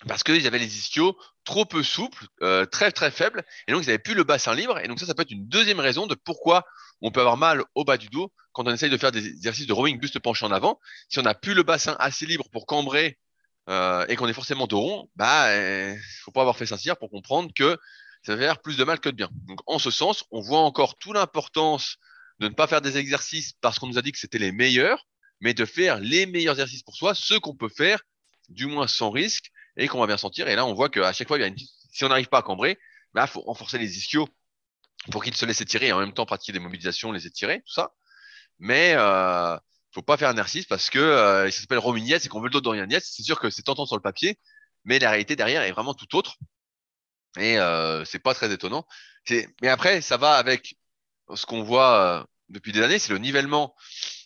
parce qu'ils avaient les ischios trop peu souples, euh, très très faibles, et donc ils n'avaient plus le bassin libre. Et donc ça, ça peut être une deuxième raison de pourquoi on peut avoir mal au bas du dos quand on essaye de faire des exercices de rowing buste penché en avant. Si on n'a plus le bassin assez libre pour cambrer euh, et qu'on est forcément rond, bah, euh, faut pas avoir fait Saint-Cyr pour comprendre que ça va faire plus de mal que de bien. Donc, en ce sens, on voit encore toute l'importance de ne pas faire des exercices parce qu'on nous a dit que c'était les meilleurs, mais de faire les meilleurs exercices pour soi, ceux qu'on peut faire du moins sans risque, et qu'on va bien sentir. Et là, on voit qu'à chaque fois, il y a une... si on n'arrive pas à cambrer, bah, faut renforcer les ischios pour qu'ils se laissent étirer et en même temps pratiquer des mobilisations, les étirer, tout ça. Mais euh, faut pas faire un exercice parce que euh, il s'appelle Romignès et qu'on veut le dos d'Orianiès. C'est sûr que c'est tentant sur le papier, mais la réalité derrière est vraiment tout autre. Et euh, c'est pas très étonnant. Mais après, ça va avec ce qu'on voit euh, depuis des années, c'est le nivellement,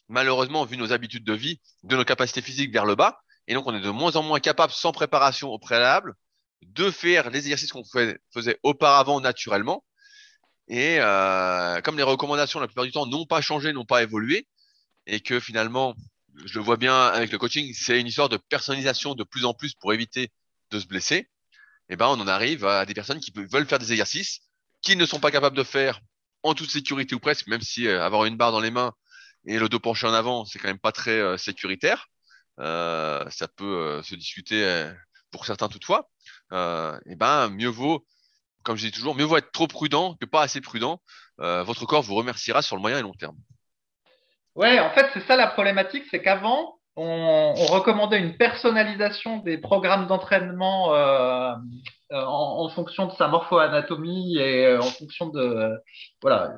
malheureusement, vu nos habitudes de vie, de nos capacités physiques vers le bas. Et donc, on est de moins en moins capable, sans préparation au préalable, de faire les exercices qu'on faisait auparavant naturellement. Et euh, comme les recommandations, la plupart du temps, n'ont pas changé, n'ont pas évolué, et que finalement, je le vois bien avec le coaching, c'est une histoire de personnalisation de plus en plus pour éviter de se blesser. Et eh ben, on en arrive à des personnes qui veulent faire des exercices qu'ils ne sont pas capables de faire en toute sécurité ou presque, même si euh, avoir une barre dans les mains et le dos penché en avant, c'est quand même pas très euh, sécuritaire. Euh, ça peut se discuter pour certains toutefois. et eh ben, mieux vaut comme je dis toujours, mieux vaut être trop prudent que pas assez prudent. Votre corps vous remerciera sur le moyen et long terme. Ouais, en fait, c'est ça la problématique, c'est qu'avant, on, recommandait une personnalisation des programmes d'entraînement euh, euh, en, fonction de sa morpho-anatomie et en fonction de voilà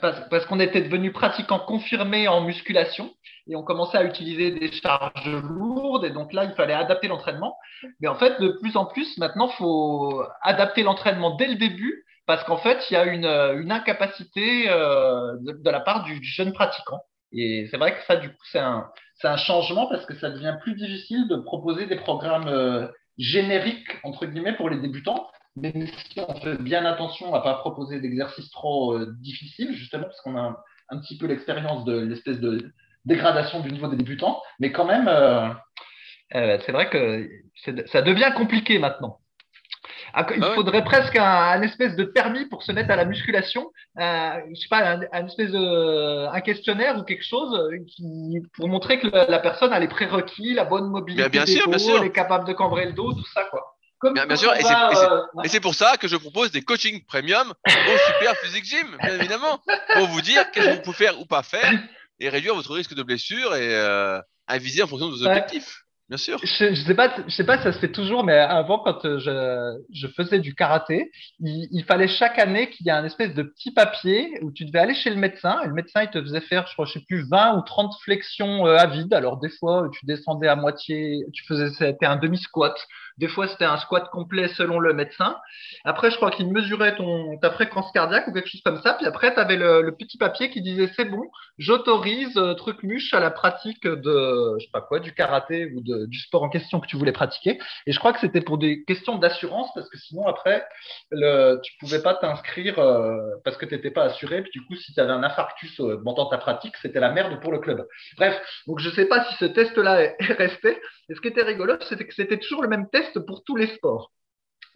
parce, qu'on était devenu pratiquant confirmé en musculation et on commençait à utiliser des charges lourdes et donc là il fallait adapter l'entraînement. Mais en fait de plus en plus maintenant faut adapter l'entraînement dès le début parce qu'en fait il y a une, une incapacité de, de, la part du jeune pratiquant et c'est vrai que ça du coup c'est un un changement parce que ça devient plus difficile de proposer des programmes euh, génériques, entre guillemets, pour les débutants. Mais si on fait bien attention à pas proposer d'exercices trop euh, difficiles, justement, parce qu'on a un, petit peu l'expérience de l'espèce de dégradation du niveau des débutants. Mais quand même, euh, c'est vrai que ça devient compliqué maintenant. Ah, il ah faudrait presque un, espèce de permis pour se mettre à la musculation, euh, je sais pas, un, espèce de un questionnaire ou quelque chose euh, qui, pour montrer que la, personne a les prérequis, la bonne mobilité, bien, sûr, bien sûr. elle est capable de cambrer le dos, tout ça quoi. bien, sûr, euh, et c'est pour ça que je propose des coachings premium au Super Physique Gym, bien évidemment, pour vous dire qu'est-ce que vous pouvez faire ou pas faire et réduire votre risque de blessure et euh, à viser en fonction de vos objectifs. Bien sûr. Je, je sais pas, je sais pas si ça se fait toujours, mais avant, quand euh, je, faisais du karaté, il, fallait chaque année qu'il y ait un espèce de petit papier où tu devais aller chez le médecin. Et le médecin, il te faisait faire, je crois, je sais plus, 20 ou 30 flexions euh, à vide. Alors, des fois, tu descendais à moitié, tu faisais, c'était un demi-squat. Des fois, c'était un squat complet selon le médecin. Après, je crois qu'il mesurait ton, ta fréquence cardiaque ou quelque chose comme ça. Puis après, tu avais le, petit papier qui disait c'est bon, j'autorise euh, truc muche à la pratique de, je sais pas quoi, du karaté ou du sport en question que tu voulais pratiquer. Et je crois que c'était pour des questions d'assurance parce que sinon, après, le, tu pouvais pas t'inscrire euh, parce que tu n'étais pas assuré. Puis du coup, si tu avais un infarctus euh, pendant ta pratique, c'était la merde pour le club. Bref, donc je sais pas si ce test-là est resté. Et ce qui était rigolo, c'était que c'était toujours le même test pour tous les sports.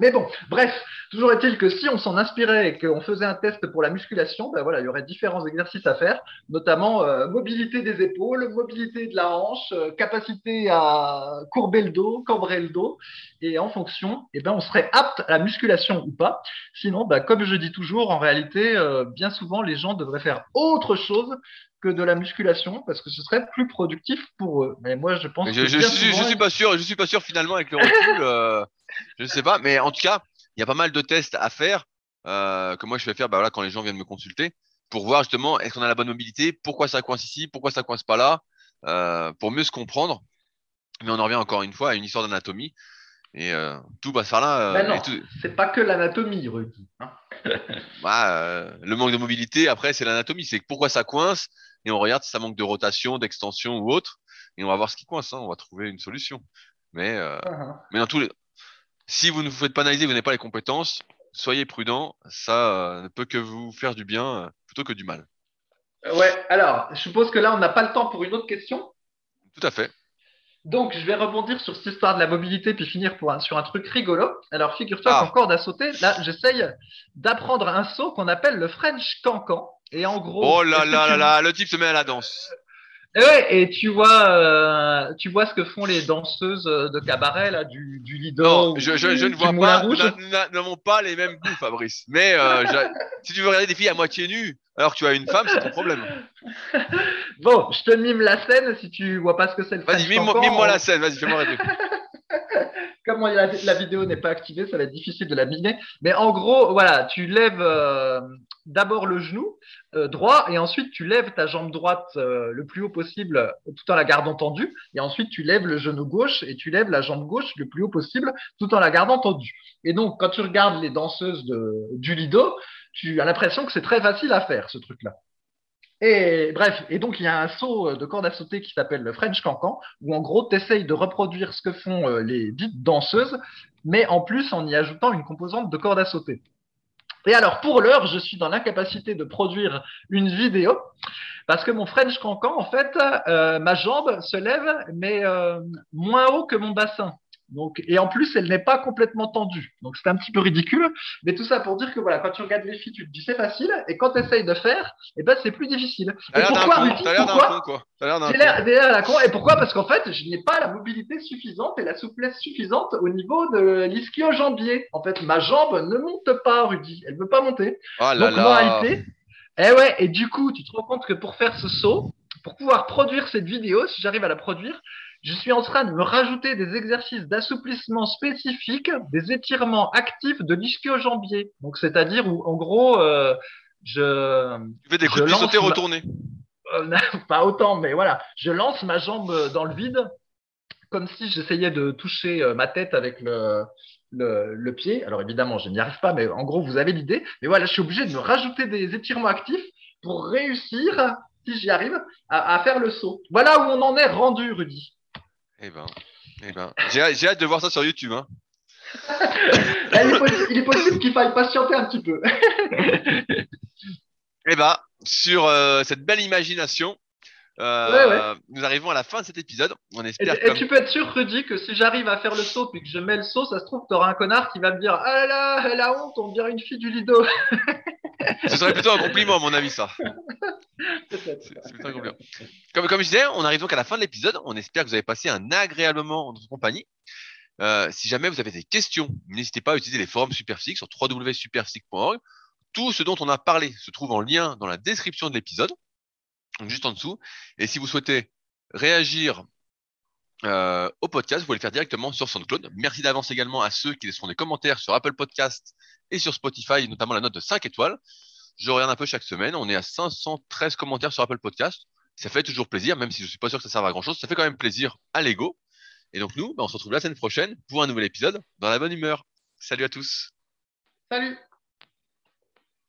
Mais bon, bref, toujours est-il que si on s'en inspirait et qu'on faisait un test pour la musculation, ben voilà, il y aurait différents exercices à faire, notamment euh, mobilité des épaules, mobilité de la hanche, euh, capacité à courber le dos, cambrer le dos, et en fonction, eh ben, on serait apte à la musculation ou pas. Sinon, ben, comme je dis toujours, en réalité, euh, bien souvent, les gens devraient faire autre chose que de la musculation parce que ce serait plus productif pour eux. Mais moi, je pense. je, je, suis, pas sûr. Je suis pas sûr finalement avec le recul. euh, je sais pas, mais en tout cas, il y a pas mal de tests à faire euh, que moi je vais faire. Bah voilà, quand les gens viennent me consulter pour voir justement est-ce qu'on a la bonne mobilité, pourquoi ça coince ici, pourquoi ça coince pas là, euh, pour mieux se comprendre. Mais on en revient encore une fois à une histoire d'anatomie. Et euh, tout passe par là. Euh, non, c'est pas que l'anatomie, Rudy. Hein. *laughs* bah, euh, le manque de mobilité, après, c'est l'anatomie. C'est pourquoi ça coince, et on regarde si ça manque de rotation, d'extension ou autre, et on va voir ce qui coince, hein, on va trouver une solution. Mais, euh, uh-huh. mais dans tous les... si vous ne vous faites pas analyser, vous n'avez pas les compétences, soyez prudent, ça euh, ne peut que vous faire du bien euh, plutôt que du mal. Ouais, alors, je suppose que là, on n'a pas le temps pour une autre question? Tout à fait. Donc, je vais rebondir sur cette histoire de la mobilité puis finir pour sur un truc rigolo. Alors, figure-toi ah. qu'en corde à sauter, là, j'essaye d'apprendre un saut qu'on appelle le French Cancan. Et en gros. Oh là là là là, le type se met à la danse. Et ouais, et tu vois, euh, tu vois ce que font les danseuses de cabaret là, du, du Lido. Non, je, je, je ne vois pas. Nous n'avons pas les mêmes goûts, Fabrice. Mais euh, *laughs* si tu veux regarder des filles à moitié nues, alors que tu as une femme, c'est ton problème. *laughs* bon, je te mime la scène si tu vois pas ce que c'est le Vas-y, mime-moi la scène. Vas-y, fais-moi rêver. *laughs* comme la, la vidéo n'est pas activée, ça va être difficile de la miner. Mais en gros, voilà, tu lèves euh, d'abord le genou euh, droit et ensuite tu lèves ta jambe droite euh, le plus haut possible tout en la gardant tendue. Et ensuite tu lèves le genou gauche et tu lèves la jambe gauche le plus haut possible tout en la gardant tendue. Et donc, quand tu regardes les danseuses de, du Lido, tu as l'impression que c'est très facile à faire ce truc-là. Et bref, et donc il y a un saut de corde à sauter qui s'appelle le French Cancan, où en gros tu essayes de reproduire ce que font euh, les dites danseuses, mais en plus en y ajoutant une composante de corde à sauter. Et alors pour l'heure, je suis dans l'incapacité de produire une vidéo, parce que mon French Cancan, en fait, euh, ma jambe se lève, mais euh, moins haut que mon bassin. Donc, et en plus, elle n'est pas complètement tendue. Donc, c'est un petit peu ridicule. Mais tout ça pour dire que voilà, quand tu regardes les filles, tu te dis c'est facile. Et quand tu essayes de faire, eh ben, c'est plus difficile. Et pourquoi, t'as l'air d'un con, quoi. T'as l'air d'un con. con. Et pourquoi? Parce qu'en fait, je n'ai pas la mobilité suffisante et la souplesse suffisante au niveau de l'ischio-jambier. En fait, ma jambe ne monte pas, Rudy. Elle ne veut pas monter. Oh là Donc, là. Eh ouais, et du coup, tu te rends compte que pour faire ce saut, pour pouvoir produire cette vidéo, si j'arrive à la produire, je suis en train de me rajouter des exercices d'assouplissement spécifiques, des étirements actifs de l'ischio-jambier. Donc, c'est-à-dire où, en gros, euh, je, Tu fais des coups de ma- retournés. euh, *laughs* pas autant, mais voilà, je lance ma jambe dans le vide, comme si j'essayais de toucher euh, ma tête avec le, le, le pied. Alors évidemment, je n'y arrive pas, mais en gros, vous avez l'idée. Mais voilà, je suis obligé de me rajouter des étirements actifs pour réussir, si j'y arrive, à, à faire le saut. Voilà où on en est rendu, Rudy. Eh ben, eh ben. J'ai hâte de voir ça sur YouTube. Hein. *laughs* Est il est possible qu'il faille patienter un petit peu. *laughs* Eh ben, sur euh, cette belle imagination, euh, Ouais, nous arrivons à la fin de cet épisode. On Et, espère et comme... tu peux être sûr, Rudy, que si j'arrive à faire le saut puis que je mets le saut, ça se trouve, tu auras un connard qui va me dire Ah là là, elle a honte, on dirait une fille du Lido. *laughs* Ce serait plutôt un compliment, à mon avis, ça. *laughs* C'est c'est plutôt un compliment. Comme, comme je disais, on arrive donc à la fin de l'épisode. On espère que vous avez passé un agréable moment en notre compagnie. Euh, si jamais vous avez des questions, n'hésitez pas à utiliser les forums Superphysique sur www.superphysique.org. Tout ce dont on a parlé se trouve en lien dans la description de l'épisode, juste en dessous. Et si vous souhaitez réagir euh, au podcast, vous pouvez le faire directement sur SoundCloud. Merci d'avance également à ceux qui laisseront des commentaires sur Apple Podcast et sur Spotify, notamment la note de 5 étoiles. Je regarde un peu chaque semaine. On est à 513 commentaires sur Apple Podcast. Ça fait toujours plaisir, même si je suis pas sûr que ça serve à grand chose. Ça fait quand même plaisir à l'ego. Et donc nous, bah, on se retrouve la semaine prochaine pour un nouvel épisode dans la bonne humeur. Salut à tous. Salut